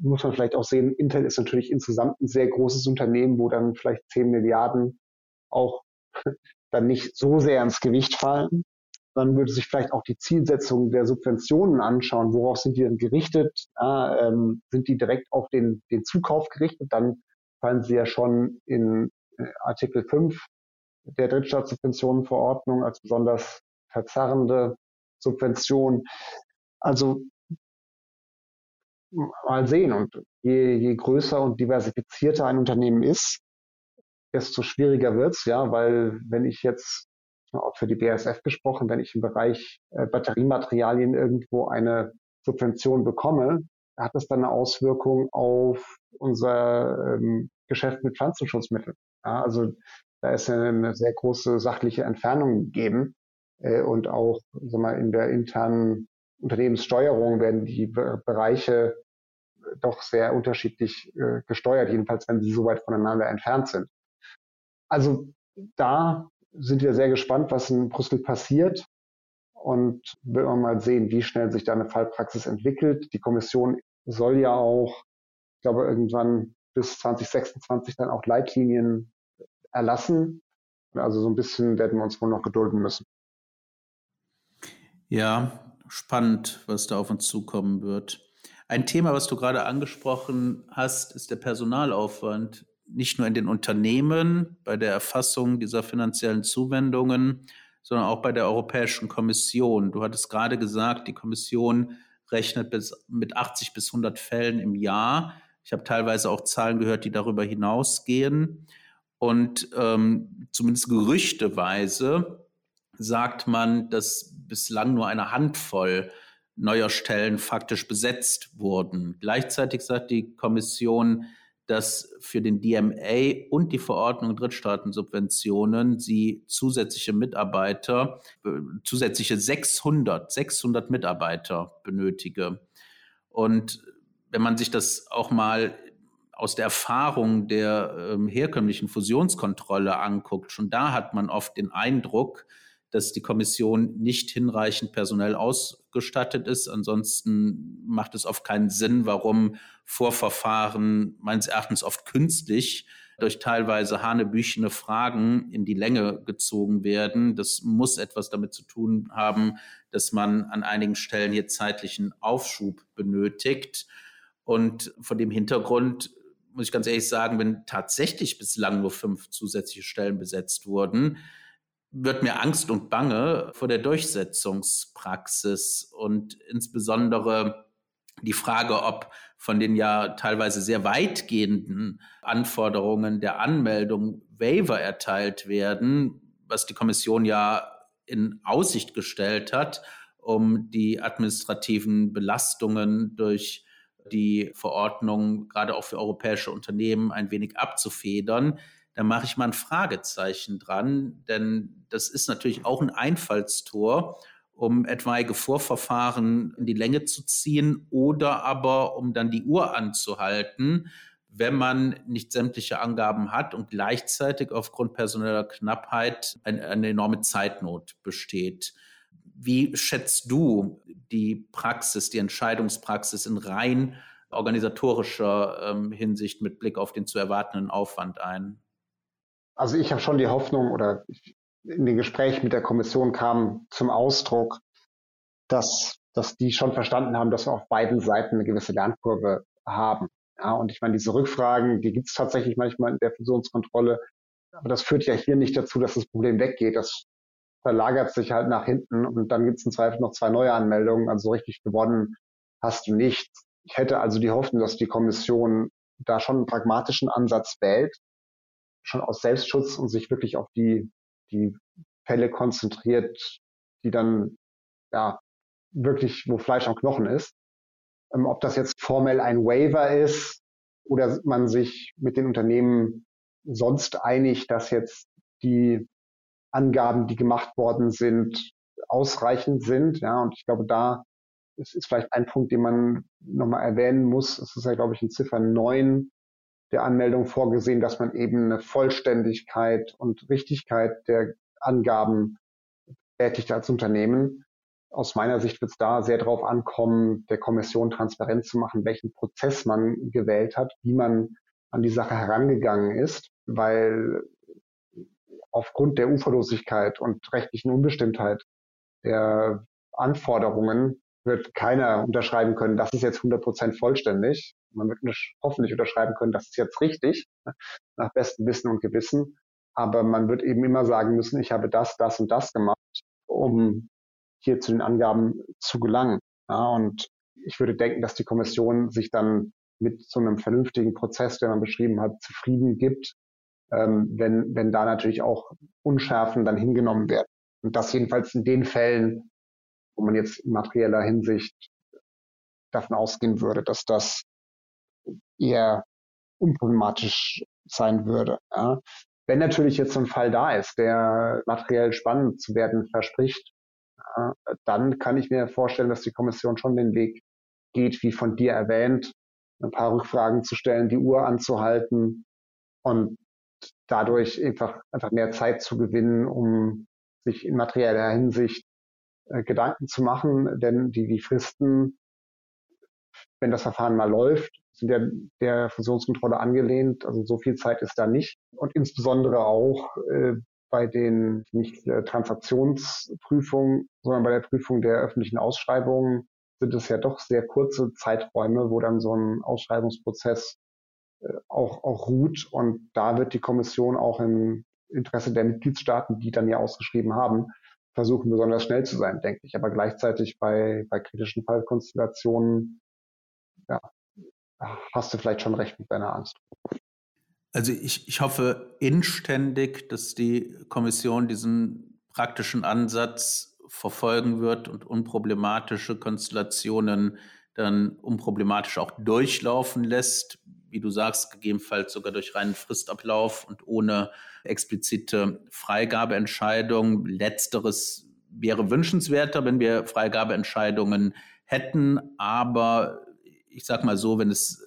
muss man vielleicht auch sehen, Intel ist natürlich insgesamt ein sehr großes Unternehmen, wo dann vielleicht 10 Milliarden auch dann nicht so sehr ins Gewicht fallen. Dann würde sich vielleicht auch die Zielsetzung der Subventionen anschauen. Worauf sind die denn gerichtet? Ja, ähm, sind die direkt auf den, den Zukauf gerichtet? Dann fallen sie ja schon in äh, Artikel 5 der Drittstaatssubventionenverordnung als besonders verzerrende Subvention. Also mal sehen. Und je, je größer und diversifizierter ein Unternehmen ist, desto schwieriger wird's, ja, weil wenn ich jetzt, auch für die BASF gesprochen, wenn ich im Bereich äh, Batteriematerialien irgendwo eine Subvention bekomme, hat das dann eine Auswirkung auf unser ähm, Geschäft mit Pflanzenschutzmitteln. Ja, also da ist eine, eine sehr große sachliche Entfernung gegeben äh, und auch sag mal, in der internen Unternehmenssteuerung werden die Bereiche doch sehr unterschiedlich äh, gesteuert, jedenfalls wenn sie so weit voneinander entfernt sind. Also da sind wir sehr gespannt, was in Brüssel passiert und will man mal sehen, wie schnell sich da eine Fallpraxis entwickelt. Die Kommission soll ja auch, ich glaube, irgendwann bis 2026 dann auch Leitlinien erlassen. Also so ein bisschen werden wir uns wohl noch gedulden müssen. Ja, spannend, was da auf uns zukommen wird. Ein Thema, was du gerade angesprochen hast, ist der Personalaufwand. Nicht nur in den Unternehmen bei der Erfassung dieser finanziellen Zuwendungen, sondern auch bei der Europäischen Kommission. Du hattest gerade gesagt, die Kommission rechnet bis, mit 80 bis 100 Fällen im Jahr. Ich habe teilweise auch Zahlen gehört, die darüber hinausgehen. Und ähm, zumindest gerüchteweise sagt man, dass bislang nur eine Handvoll neuer Stellen faktisch besetzt wurden. Gleichzeitig sagt die Kommission, dass für den DMA und die Verordnung Drittstaatensubventionen sie zusätzliche Mitarbeiter, äh, zusätzliche 600, 600 Mitarbeiter benötige. Und wenn man sich das auch mal aus der Erfahrung der äh, herkömmlichen Fusionskontrolle anguckt, schon da hat man oft den Eindruck, dass die Kommission nicht hinreichend personell ausgestattet ist. Ansonsten macht es oft keinen Sinn, warum Vorverfahren meines Erachtens oft künstlich durch teilweise hanebüchene Fragen in die Länge gezogen werden. Das muss etwas damit zu tun haben, dass man an einigen Stellen hier zeitlichen Aufschub benötigt. Und vor dem Hintergrund muss ich ganz ehrlich sagen, wenn tatsächlich bislang nur fünf zusätzliche Stellen besetzt wurden, wird mir Angst und Bange vor der Durchsetzungspraxis und insbesondere die Frage, ob von den ja teilweise sehr weitgehenden Anforderungen der Anmeldung Waiver erteilt werden, was die Kommission ja in Aussicht gestellt hat, um die administrativen Belastungen durch die Verordnung gerade auch für europäische Unternehmen ein wenig abzufedern da mache ich mal ein Fragezeichen dran, denn das ist natürlich auch ein Einfallstor, um etwaige Vorverfahren in die Länge zu ziehen oder aber um dann die Uhr anzuhalten, wenn man nicht sämtliche Angaben hat und gleichzeitig aufgrund personeller Knappheit eine, eine enorme Zeitnot besteht. Wie schätzt du die Praxis, die Entscheidungspraxis in rein organisatorischer ähm, Hinsicht mit Blick auf den zu erwartenden Aufwand ein? Also ich habe schon die Hoffnung oder in den Gesprächen mit der Kommission kam zum Ausdruck, dass, dass die schon verstanden haben, dass wir auf beiden Seiten eine gewisse Lernkurve haben. Ja, und ich meine, diese Rückfragen, die gibt es tatsächlich manchmal in der Fusionskontrolle, aber das führt ja hier nicht dazu, dass das Problem weggeht. Das verlagert sich halt nach hinten und dann gibt es im Zweifel noch zwei neue Anmeldungen. Also so richtig gewonnen hast du nicht. Ich hätte also die Hoffnung, dass die Kommission da schon einen pragmatischen Ansatz wählt schon aus Selbstschutz und sich wirklich auf die, die Fälle konzentriert, die dann ja wirklich, wo Fleisch am Knochen ist. Ähm, ob das jetzt formell ein Waiver ist oder man sich mit den Unternehmen sonst einigt, dass jetzt die Angaben, die gemacht worden sind, ausreichend sind. Ja, und ich glaube, da ist, ist vielleicht ein Punkt, den man nochmal erwähnen muss. Es ist ja, glaube ich, in Ziffer 9 der Anmeldung vorgesehen, dass man eben eine Vollständigkeit und Richtigkeit der Angaben tätigt als Unternehmen. Aus meiner Sicht wird es da sehr darauf ankommen, der Kommission transparent zu machen, welchen Prozess man gewählt hat, wie man an die Sache herangegangen ist, weil aufgrund der Uferlosigkeit und rechtlichen Unbestimmtheit der Anforderungen wird keiner unterschreiben können, das ist jetzt 100 Prozent vollständig. Man wird hoffentlich unterschreiben können, das ist jetzt richtig, ne, nach bestem Wissen und Gewissen. Aber man wird eben immer sagen müssen, ich habe das, das und das gemacht, um hier zu den Angaben zu gelangen. Ja, und ich würde denken, dass die Kommission sich dann mit so einem vernünftigen Prozess, den man beschrieben hat, zufrieden gibt, ähm, wenn, wenn da natürlich auch Unschärfen dann hingenommen werden. Und das jedenfalls in den Fällen, wo man jetzt in materieller Hinsicht davon ausgehen würde, dass das eher unproblematisch sein würde. Ja. Wenn natürlich jetzt so ein Fall da ist, der materiell spannend zu werden verspricht, ja, dann kann ich mir vorstellen, dass die Kommission schon den Weg geht, wie von dir erwähnt, ein paar Rückfragen zu stellen, die Uhr anzuhalten und dadurch einfach, einfach mehr Zeit zu gewinnen, um sich in materieller Hinsicht äh, Gedanken zu machen, denn die, die Fristen, wenn das Verfahren mal läuft, sind ja der Fusionskontrolle angelehnt. Also so viel Zeit ist da nicht. Und insbesondere auch, äh, bei den nicht äh, Transaktionsprüfungen, sondern bei der Prüfung der öffentlichen Ausschreibungen sind es ja doch sehr kurze Zeiträume, wo dann so ein Ausschreibungsprozess äh, auch, auch ruht. Und da wird die Kommission auch im Interesse der Mitgliedstaaten, die dann ja ausgeschrieben haben, versuchen, besonders schnell zu sein, denke ich. Aber gleichzeitig bei, bei kritischen Fallkonstellationen, ja, hast du vielleicht schon recht mit deiner Angst. Also ich, ich hoffe inständig, dass die Kommission diesen praktischen Ansatz verfolgen wird und unproblematische Konstellationen dann unproblematisch auch durchlaufen lässt. Wie du sagst, gegebenenfalls sogar durch reinen Fristablauf und ohne explizite Freigabeentscheidung. Letzteres wäre wünschenswerter, wenn wir Freigabeentscheidungen hätten. Aber ich sage mal so, wenn es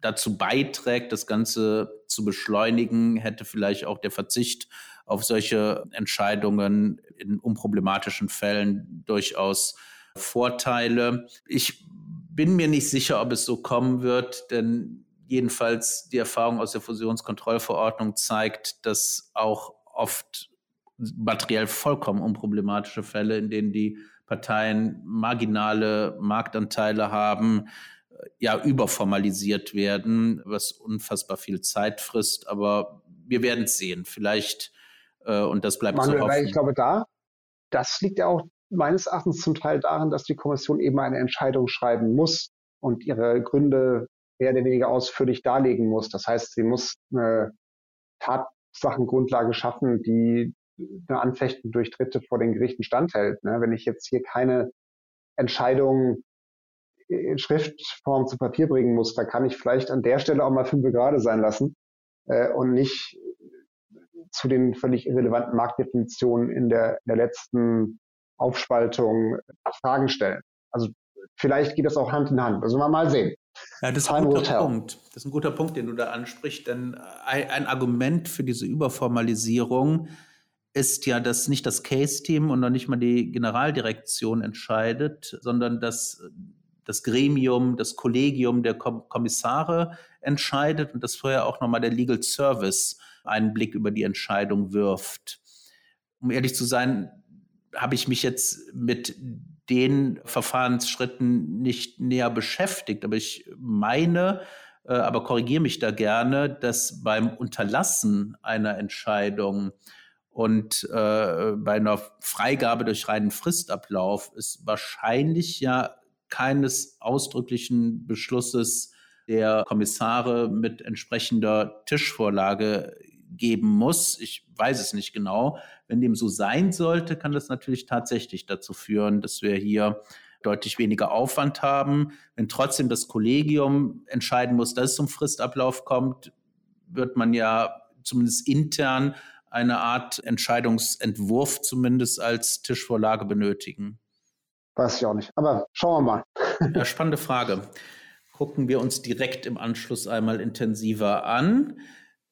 dazu beiträgt, das Ganze zu beschleunigen, hätte vielleicht auch der Verzicht auf solche Entscheidungen in unproblematischen Fällen durchaus Vorteile. Ich bin mir nicht sicher, ob es so kommen wird, denn jedenfalls die Erfahrung aus der Fusionskontrollverordnung zeigt, dass auch oft materiell vollkommen unproblematische Fälle, in denen die Parteien marginale Marktanteile haben, ja überformalisiert werden, was unfassbar viel Zeit frisst. Aber wir werden es sehen. Vielleicht, äh, und das bleibt Manuel, zu hoffen. Ich glaube, da, das liegt ja auch meines Erachtens zum Teil daran, dass die Kommission eben eine Entscheidung schreiben muss und ihre Gründe mehr oder weniger ausführlich darlegen muss. Das heißt, sie muss eine Tatsachengrundlage schaffen, die eine Anfechtung durch Dritte vor den Gerichten standhält. Ne? Wenn ich jetzt hier keine Entscheidung in Schriftform zu Papier bringen muss, da kann ich vielleicht an der Stelle auch mal fünf gerade sein lassen äh, und nicht zu den völlig irrelevanten Marktdefinitionen in der, in der letzten Aufspaltung Fragen stellen. Also vielleicht geht das auch Hand in Hand. Also mal, mal sehen. Ja, das ist ein guter Punkt. Das ist ein guter Punkt, den du da ansprichst, denn ein, ein Argument für diese Überformalisierung ist ja, dass nicht das Case-Team und noch nicht mal die Generaldirektion entscheidet, sondern dass das Gremium, das Kollegium der Kommissare entscheidet und dass vorher auch nochmal der Legal Service einen Blick über die Entscheidung wirft. Um ehrlich zu sein, habe ich mich jetzt mit den Verfahrensschritten nicht näher beschäftigt, aber ich meine, äh, aber korrigiere mich da gerne, dass beim Unterlassen einer Entscheidung und äh, bei einer Freigabe durch reinen Fristablauf es wahrscheinlich ja keines ausdrücklichen Beschlusses der Kommissare mit entsprechender Tischvorlage geben muss. Ich weiß es nicht genau. Wenn dem so sein sollte, kann das natürlich tatsächlich dazu führen, dass wir hier deutlich weniger Aufwand haben. Wenn trotzdem das Kollegium entscheiden muss, dass es zum Fristablauf kommt, wird man ja zumindest intern eine Art Entscheidungsentwurf zumindest als Tischvorlage benötigen. Weiß ich auch nicht. Aber schauen wir mal. ja, spannende Frage. Gucken wir uns direkt im Anschluss einmal intensiver an.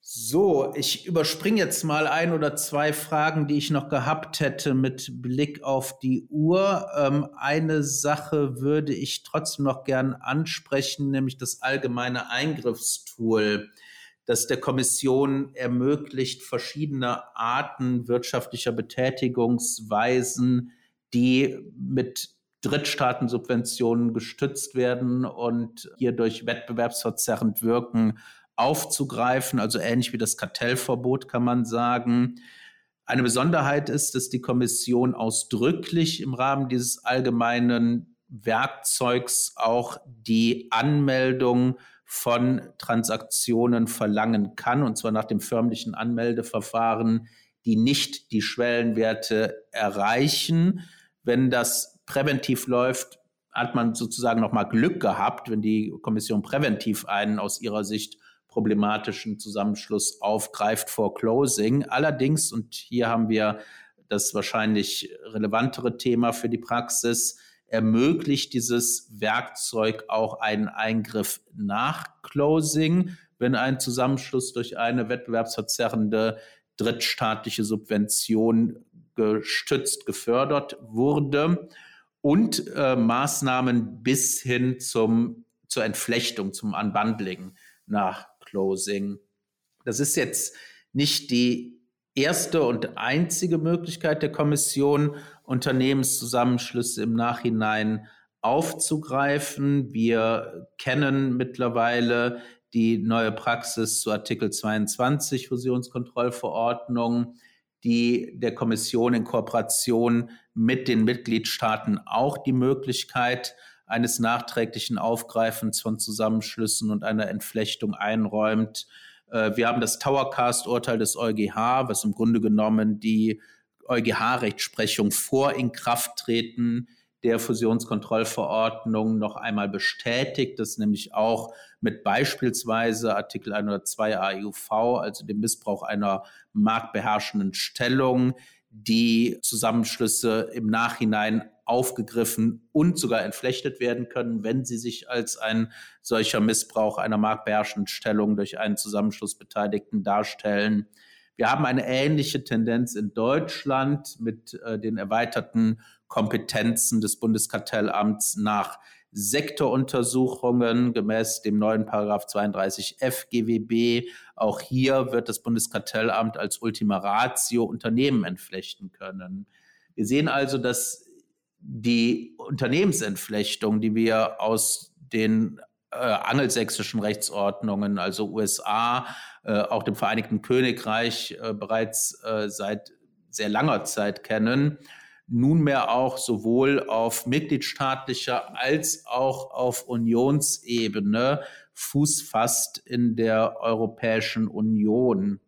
So, ich überspringe jetzt mal ein oder zwei Fragen, die ich noch gehabt hätte mit Blick auf die Uhr. Ähm, eine Sache würde ich trotzdem noch gern ansprechen, nämlich das allgemeine Eingriffstool, das der Kommission ermöglicht, verschiedene Arten wirtschaftlicher Betätigungsweisen die mit Drittstaatensubventionen gestützt werden und hier durch wettbewerbsverzerrend wirken, aufzugreifen, also ähnlich wie das Kartellverbot kann man sagen. Eine Besonderheit ist, dass die Kommission ausdrücklich im Rahmen dieses allgemeinen Werkzeugs auch die Anmeldung von Transaktionen verlangen kann, und zwar nach dem förmlichen Anmeldeverfahren, die nicht die Schwellenwerte erreichen. Wenn das präventiv läuft, hat man sozusagen nochmal Glück gehabt, wenn die Kommission präventiv einen aus ihrer Sicht problematischen Zusammenschluss aufgreift vor Closing. Allerdings, und hier haben wir das wahrscheinlich relevantere Thema für die Praxis, ermöglicht dieses Werkzeug auch einen Eingriff nach Closing, wenn ein Zusammenschluss durch eine wettbewerbsverzerrende drittstaatliche Subvention gestützt, gefördert wurde und äh, Maßnahmen bis hin zum, zur Entflechtung, zum Unbundling nach Closing. Das ist jetzt nicht die erste und einzige Möglichkeit der Kommission, Unternehmenszusammenschlüsse im Nachhinein aufzugreifen. Wir kennen mittlerweile die neue Praxis zu Artikel 22 Fusionskontrollverordnung, die der Kommission in Kooperation mit den Mitgliedstaaten auch die Möglichkeit eines nachträglichen Aufgreifens von Zusammenschlüssen und einer Entflechtung einräumt. Äh, wir haben das Towercast-Urteil des EuGH, was im Grunde genommen die EuGH-Rechtsprechung vor Inkrafttreten der Fusionskontrollverordnung noch einmal bestätigt, das nämlich auch mit beispielsweise Artikel 102 AIUV, also dem Missbrauch einer marktbeherrschenden Stellung, die Zusammenschlüsse im Nachhinein aufgegriffen und sogar entflechtet werden können, wenn sie sich als ein solcher Missbrauch einer marktbeherrschenden Stellung durch einen Zusammenschlussbeteiligten darstellen. Wir haben eine ähnliche Tendenz in Deutschland mit äh, den erweiterten Kompetenzen des Bundeskartellamts nach Sektoruntersuchungen gemäß dem neuen Paragraph 32f GWB. Auch hier wird das Bundeskartellamt als Ultima Ratio Unternehmen entflechten können. Wir sehen also, dass die Unternehmensentflechtung, die wir aus den äh, angelsächsischen Rechtsordnungen, also USA, äh, auch dem Vereinigten Königreich äh, bereits äh, seit sehr langer Zeit kennen, nunmehr auch sowohl auf mitgliedstaatlicher als auch auf Unionsebene Fuß fasst in der Europäischen Union.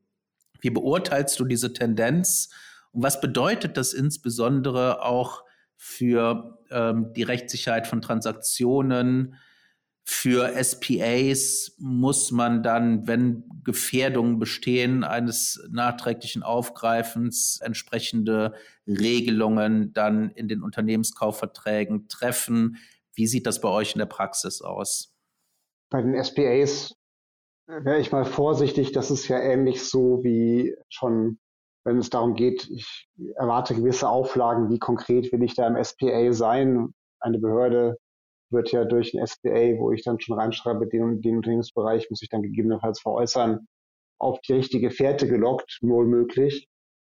Wie beurteilst du diese Tendenz und was bedeutet das insbesondere auch für ähm, die Rechtssicherheit von Transaktionen, für SPAs muss man dann, wenn Gefährdungen bestehen eines nachträglichen Aufgreifens, entsprechende Regelungen dann in den Unternehmenskaufverträgen treffen. Wie sieht das bei euch in der Praxis aus? Bei den SPAs wäre ich mal vorsichtig. Das ist ja ähnlich so wie schon, wenn es darum geht, ich erwarte gewisse Auflagen, wie konkret will ich da im SPA sein. Eine Behörde wird ja durch ein SPA, wo ich dann schon reinschreibe, den, den Unternehmensbereich muss ich dann gegebenenfalls veräußern, auf die richtige Fährte gelockt, wohl möglich.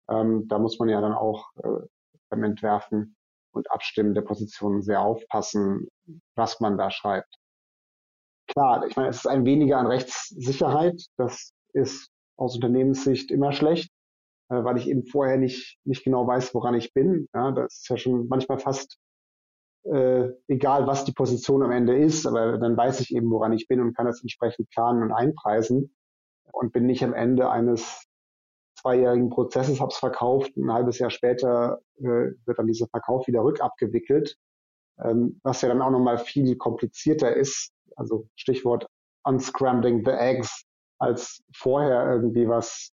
Ähm, da muss man ja dann auch äh, beim Entwerfen und Abstimmen der Positionen sehr aufpassen, was man da schreibt. Klar, ich meine, es ist ein weniger an Rechtssicherheit. Das ist aus Unternehmenssicht immer schlecht, äh, weil ich eben vorher nicht, nicht genau weiß, woran ich bin. Ja, das ist ja schon manchmal fast äh, egal was die Position am Ende ist, aber dann weiß ich eben, woran ich bin und kann das entsprechend planen und einpreisen und bin nicht am Ende eines zweijährigen Prozesses, habe es verkauft, ein halbes Jahr später äh, wird dann dieser Verkauf wieder rückabgewickelt, ähm, was ja dann auch nochmal viel komplizierter ist, also Stichwort unscrambling the eggs, als vorher irgendwie was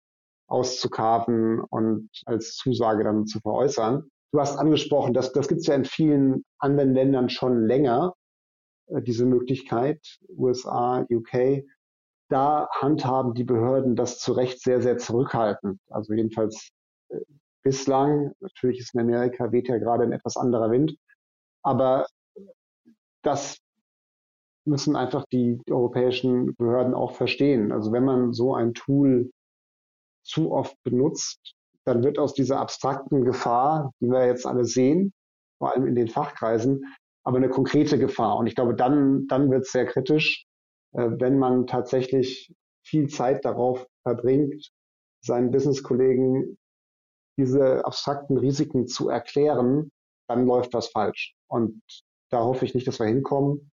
auszukarten und als Zusage dann zu veräußern. Du hast angesprochen, das, das gibt es ja in vielen anderen Ländern schon länger, äh, diese Möglichkeit, USA, UK. Da handhaben die Behörden das zu Recht sehr, sehr zurückhaltend. Also jedenfalls äh, bislang. Natürlich ist in Amerika weht ja gerade ein etwas anderer Wind. Aber das müssen einfach die europäischen Behörden auch verstehen. Also wenn man so ein Tool zu oft benutzt, dann wird aus dieser abstrakten Gefahr, die wir jetzt alle sehen, vor allem in den Fachkreisen, aber eine konkrete Gefahr. Und ich glaube, dann, dann wird es sehr kritisch, äh, wenn man tatsächlich viel Zeit darauf verbringt, seinen Businesskollegen diese abstrakten Risiken zu erklären, dann läuft was falsch. Und da hoffe ich nicht, dass wir hinkommen.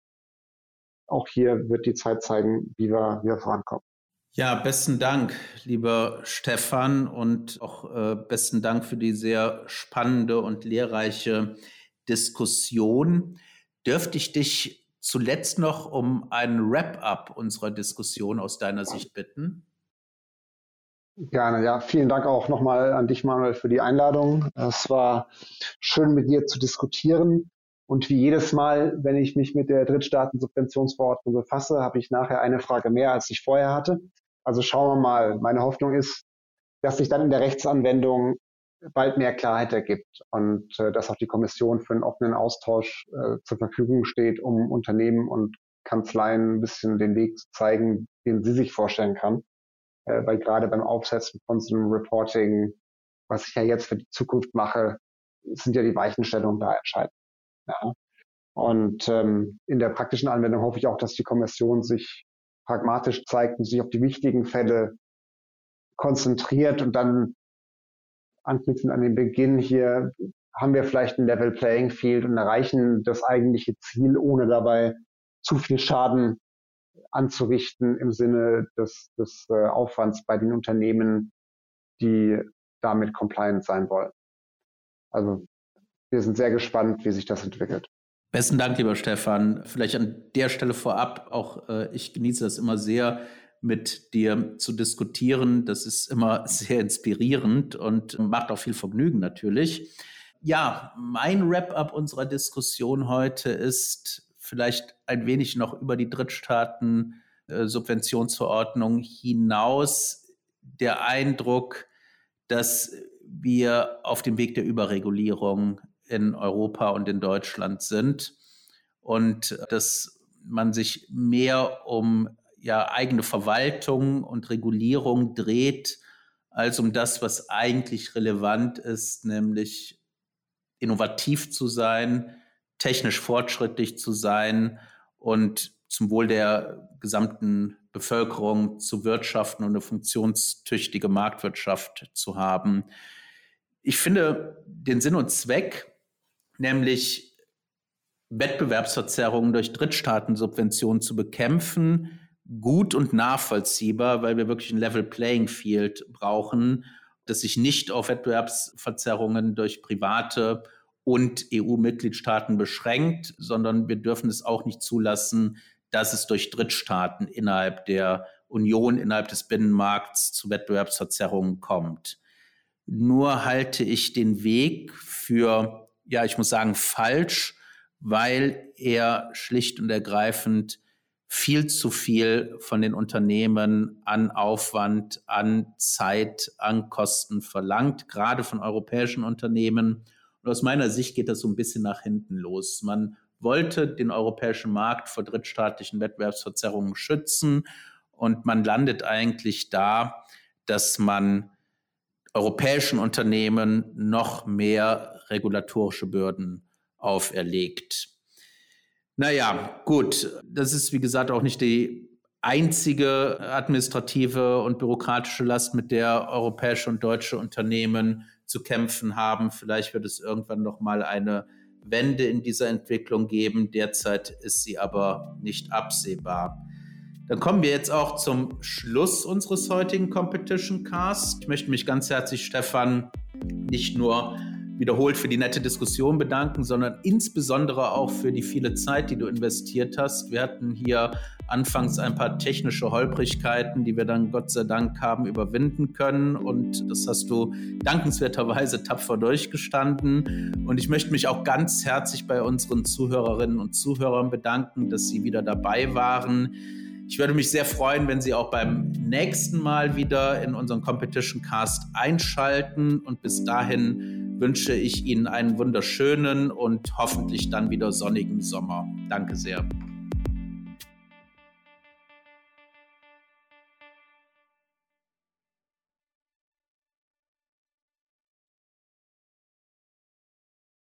Auch hier wird die Zeit zeigen, wie wir, wie wir vorankommen. Ja, besten Dank, lieber Stefan, und auch äh, besten Dank für die sehr spannende und lehrreiche Diskussion. Dürfte ich dich zuletzt noch um ein Wrap-up unserer Diskussion aus deiner Sicht bitten? Gerne, ja. Vielen Dank auch nochmal an dich, Manuel, für die Einladung. Es war schön, mit dir zu diskutieren. Und wie jedes Mal, wenn ich mich mit der Drittstaatensubventionsverordnung befasse, habe ich nachher eine Frage mehr, als ich vorher hatte. Also schauen wir mal. Meine Hoffnung ist, dass sich dann in der Rechtsanwendung bald mehr Klarheit ergibt und äh, dass auch die Kommission für einen offenen Austausch äh, zur Verfügung steht, um Unternehmen und Kanzleien ein bisschen den Weg zu zeigen, den sie sich vorstellen kann. äh, weil gerade beim Aufsetzen von so einem Reporting, was ich ja jetzt für die Zukunft mache, sind ja die Weichenstellungen da entscheidend. Ja. Und ähm, in der praktischen Anwendung hoffe ich auch, dass die Kommission sich pragmatisch zeigt und sich auf die wichtigen Fälle konzentriert und dann anknüpfend an den Beginn hier haben wir vielleicht ein Level Playing Field und erreichen das eigentliche Ziel, ohne dabei zu viel Schaden anzurichten im Sinne des, des äh, Aufwands bei den Unternehmen, die damit compliant sein wollen. Also wir sind sehr gespannt, wie sich das entwickelt. Besten Dank, lieber Stefan. Vielleicht an der Stelle vorab, auch äh, ich genieße das immer sehr, mit dir zu diskutieren. Das ist immer sehr inspirierend und macht auch viel Vergnügen natürlich. Ja, mein Wrap-up unserer Diskussion heute ist vielleicht ein wenig noch über die Drittstaaten-Subventionsverordnung hinaus der Eindruck, dass wir auf dem Weg der Überregulierung in Europa und in Deutschland sind und dass man sich mehr um ja, eigene Verwaltung und Regulierung dreht, als um das, was eigentlich relevant ist, nämlich innovativ zu sein, technisch fortschrittlich zu sein und zum Wohl der gesamten Bevölkerung zu wirtschaften und eine funktionstüchtige Marktwirtschaft zu haben. Ich finde den Sinn und Zweck, nämlich Wettbewerbsverzerrungen durch Drittstaatensubventionen zu bekämpfen, gut und nachvollziehbar, weil wir wirklich ein Level Playing Field brauchen, das sich nicht auf Wettbewerbsverzerrungen durch private und EU-Mitgliedstaaten beschränkt, sondern wir dürfen es auch nicht zulassen, dass es durch Drittstaaten innerhalb der Union, innerhalb des Binnenmarkts zu Wettbewerbsverzerrungen kommt. Nur halte ich den Weg für, ja, ich muss sagen, falsch, weil er schlicht und ergreifend viel zu viel von den Unternehmen an Aufwand, an Zeit, an Kosten verlangt, gerade von europäischen Unternehmen. Und aus meiner Sicht geht das so ein bisschen nach hinten los. Man wollte den europäischen Markt vor drittstaatlichen Wettbewerbsverzerrungen schützen und man landet eigentlich da, dass man europäischen Unternehmen noch mehr regulatorische Bürden auferlegt. Naja, gut, das ist wie gesagt auch nicht die einzige administrative und bürokratische Last, mit der europäische und deutsche Unternehmen zu kämpfen haben. Vielleicht wird es irgendwann noch mal eine Wende in dieser Entwicklung geben. Derzeit ist sie aber nicht absehbar. Dann kommen wir jetzt auch zum Schluss unseres heutigen Competition Cast. Ich möchte mich ganz herzlich, Stefan, nicht nur wiederholt für die nette Diskussion bedanken, sondern insbesondere auch für die viele Zeit, die du investiert hast. Wir hatten hier anfangs ein paar technische Holprigkeiten, die wir dann Gott sei Dank haben überwinden können. Und das hast du dankenswerterweise tapfer durchgestanden. Und ich möchte mich auch ganz herzlich bei unseren Zuhörerinnen und Zuhörern bedanken, dass sie wieder dabei waren. Ich würde mich sehr freuen, wenn Sie auch beim nächsten Mal wieder in unseren Competition Cast einschalten. Und bis dahin wünsche ich Ihnen einen wunderschönen und hoffentlich dann wieder sonnigen Sommer. Danke sehr.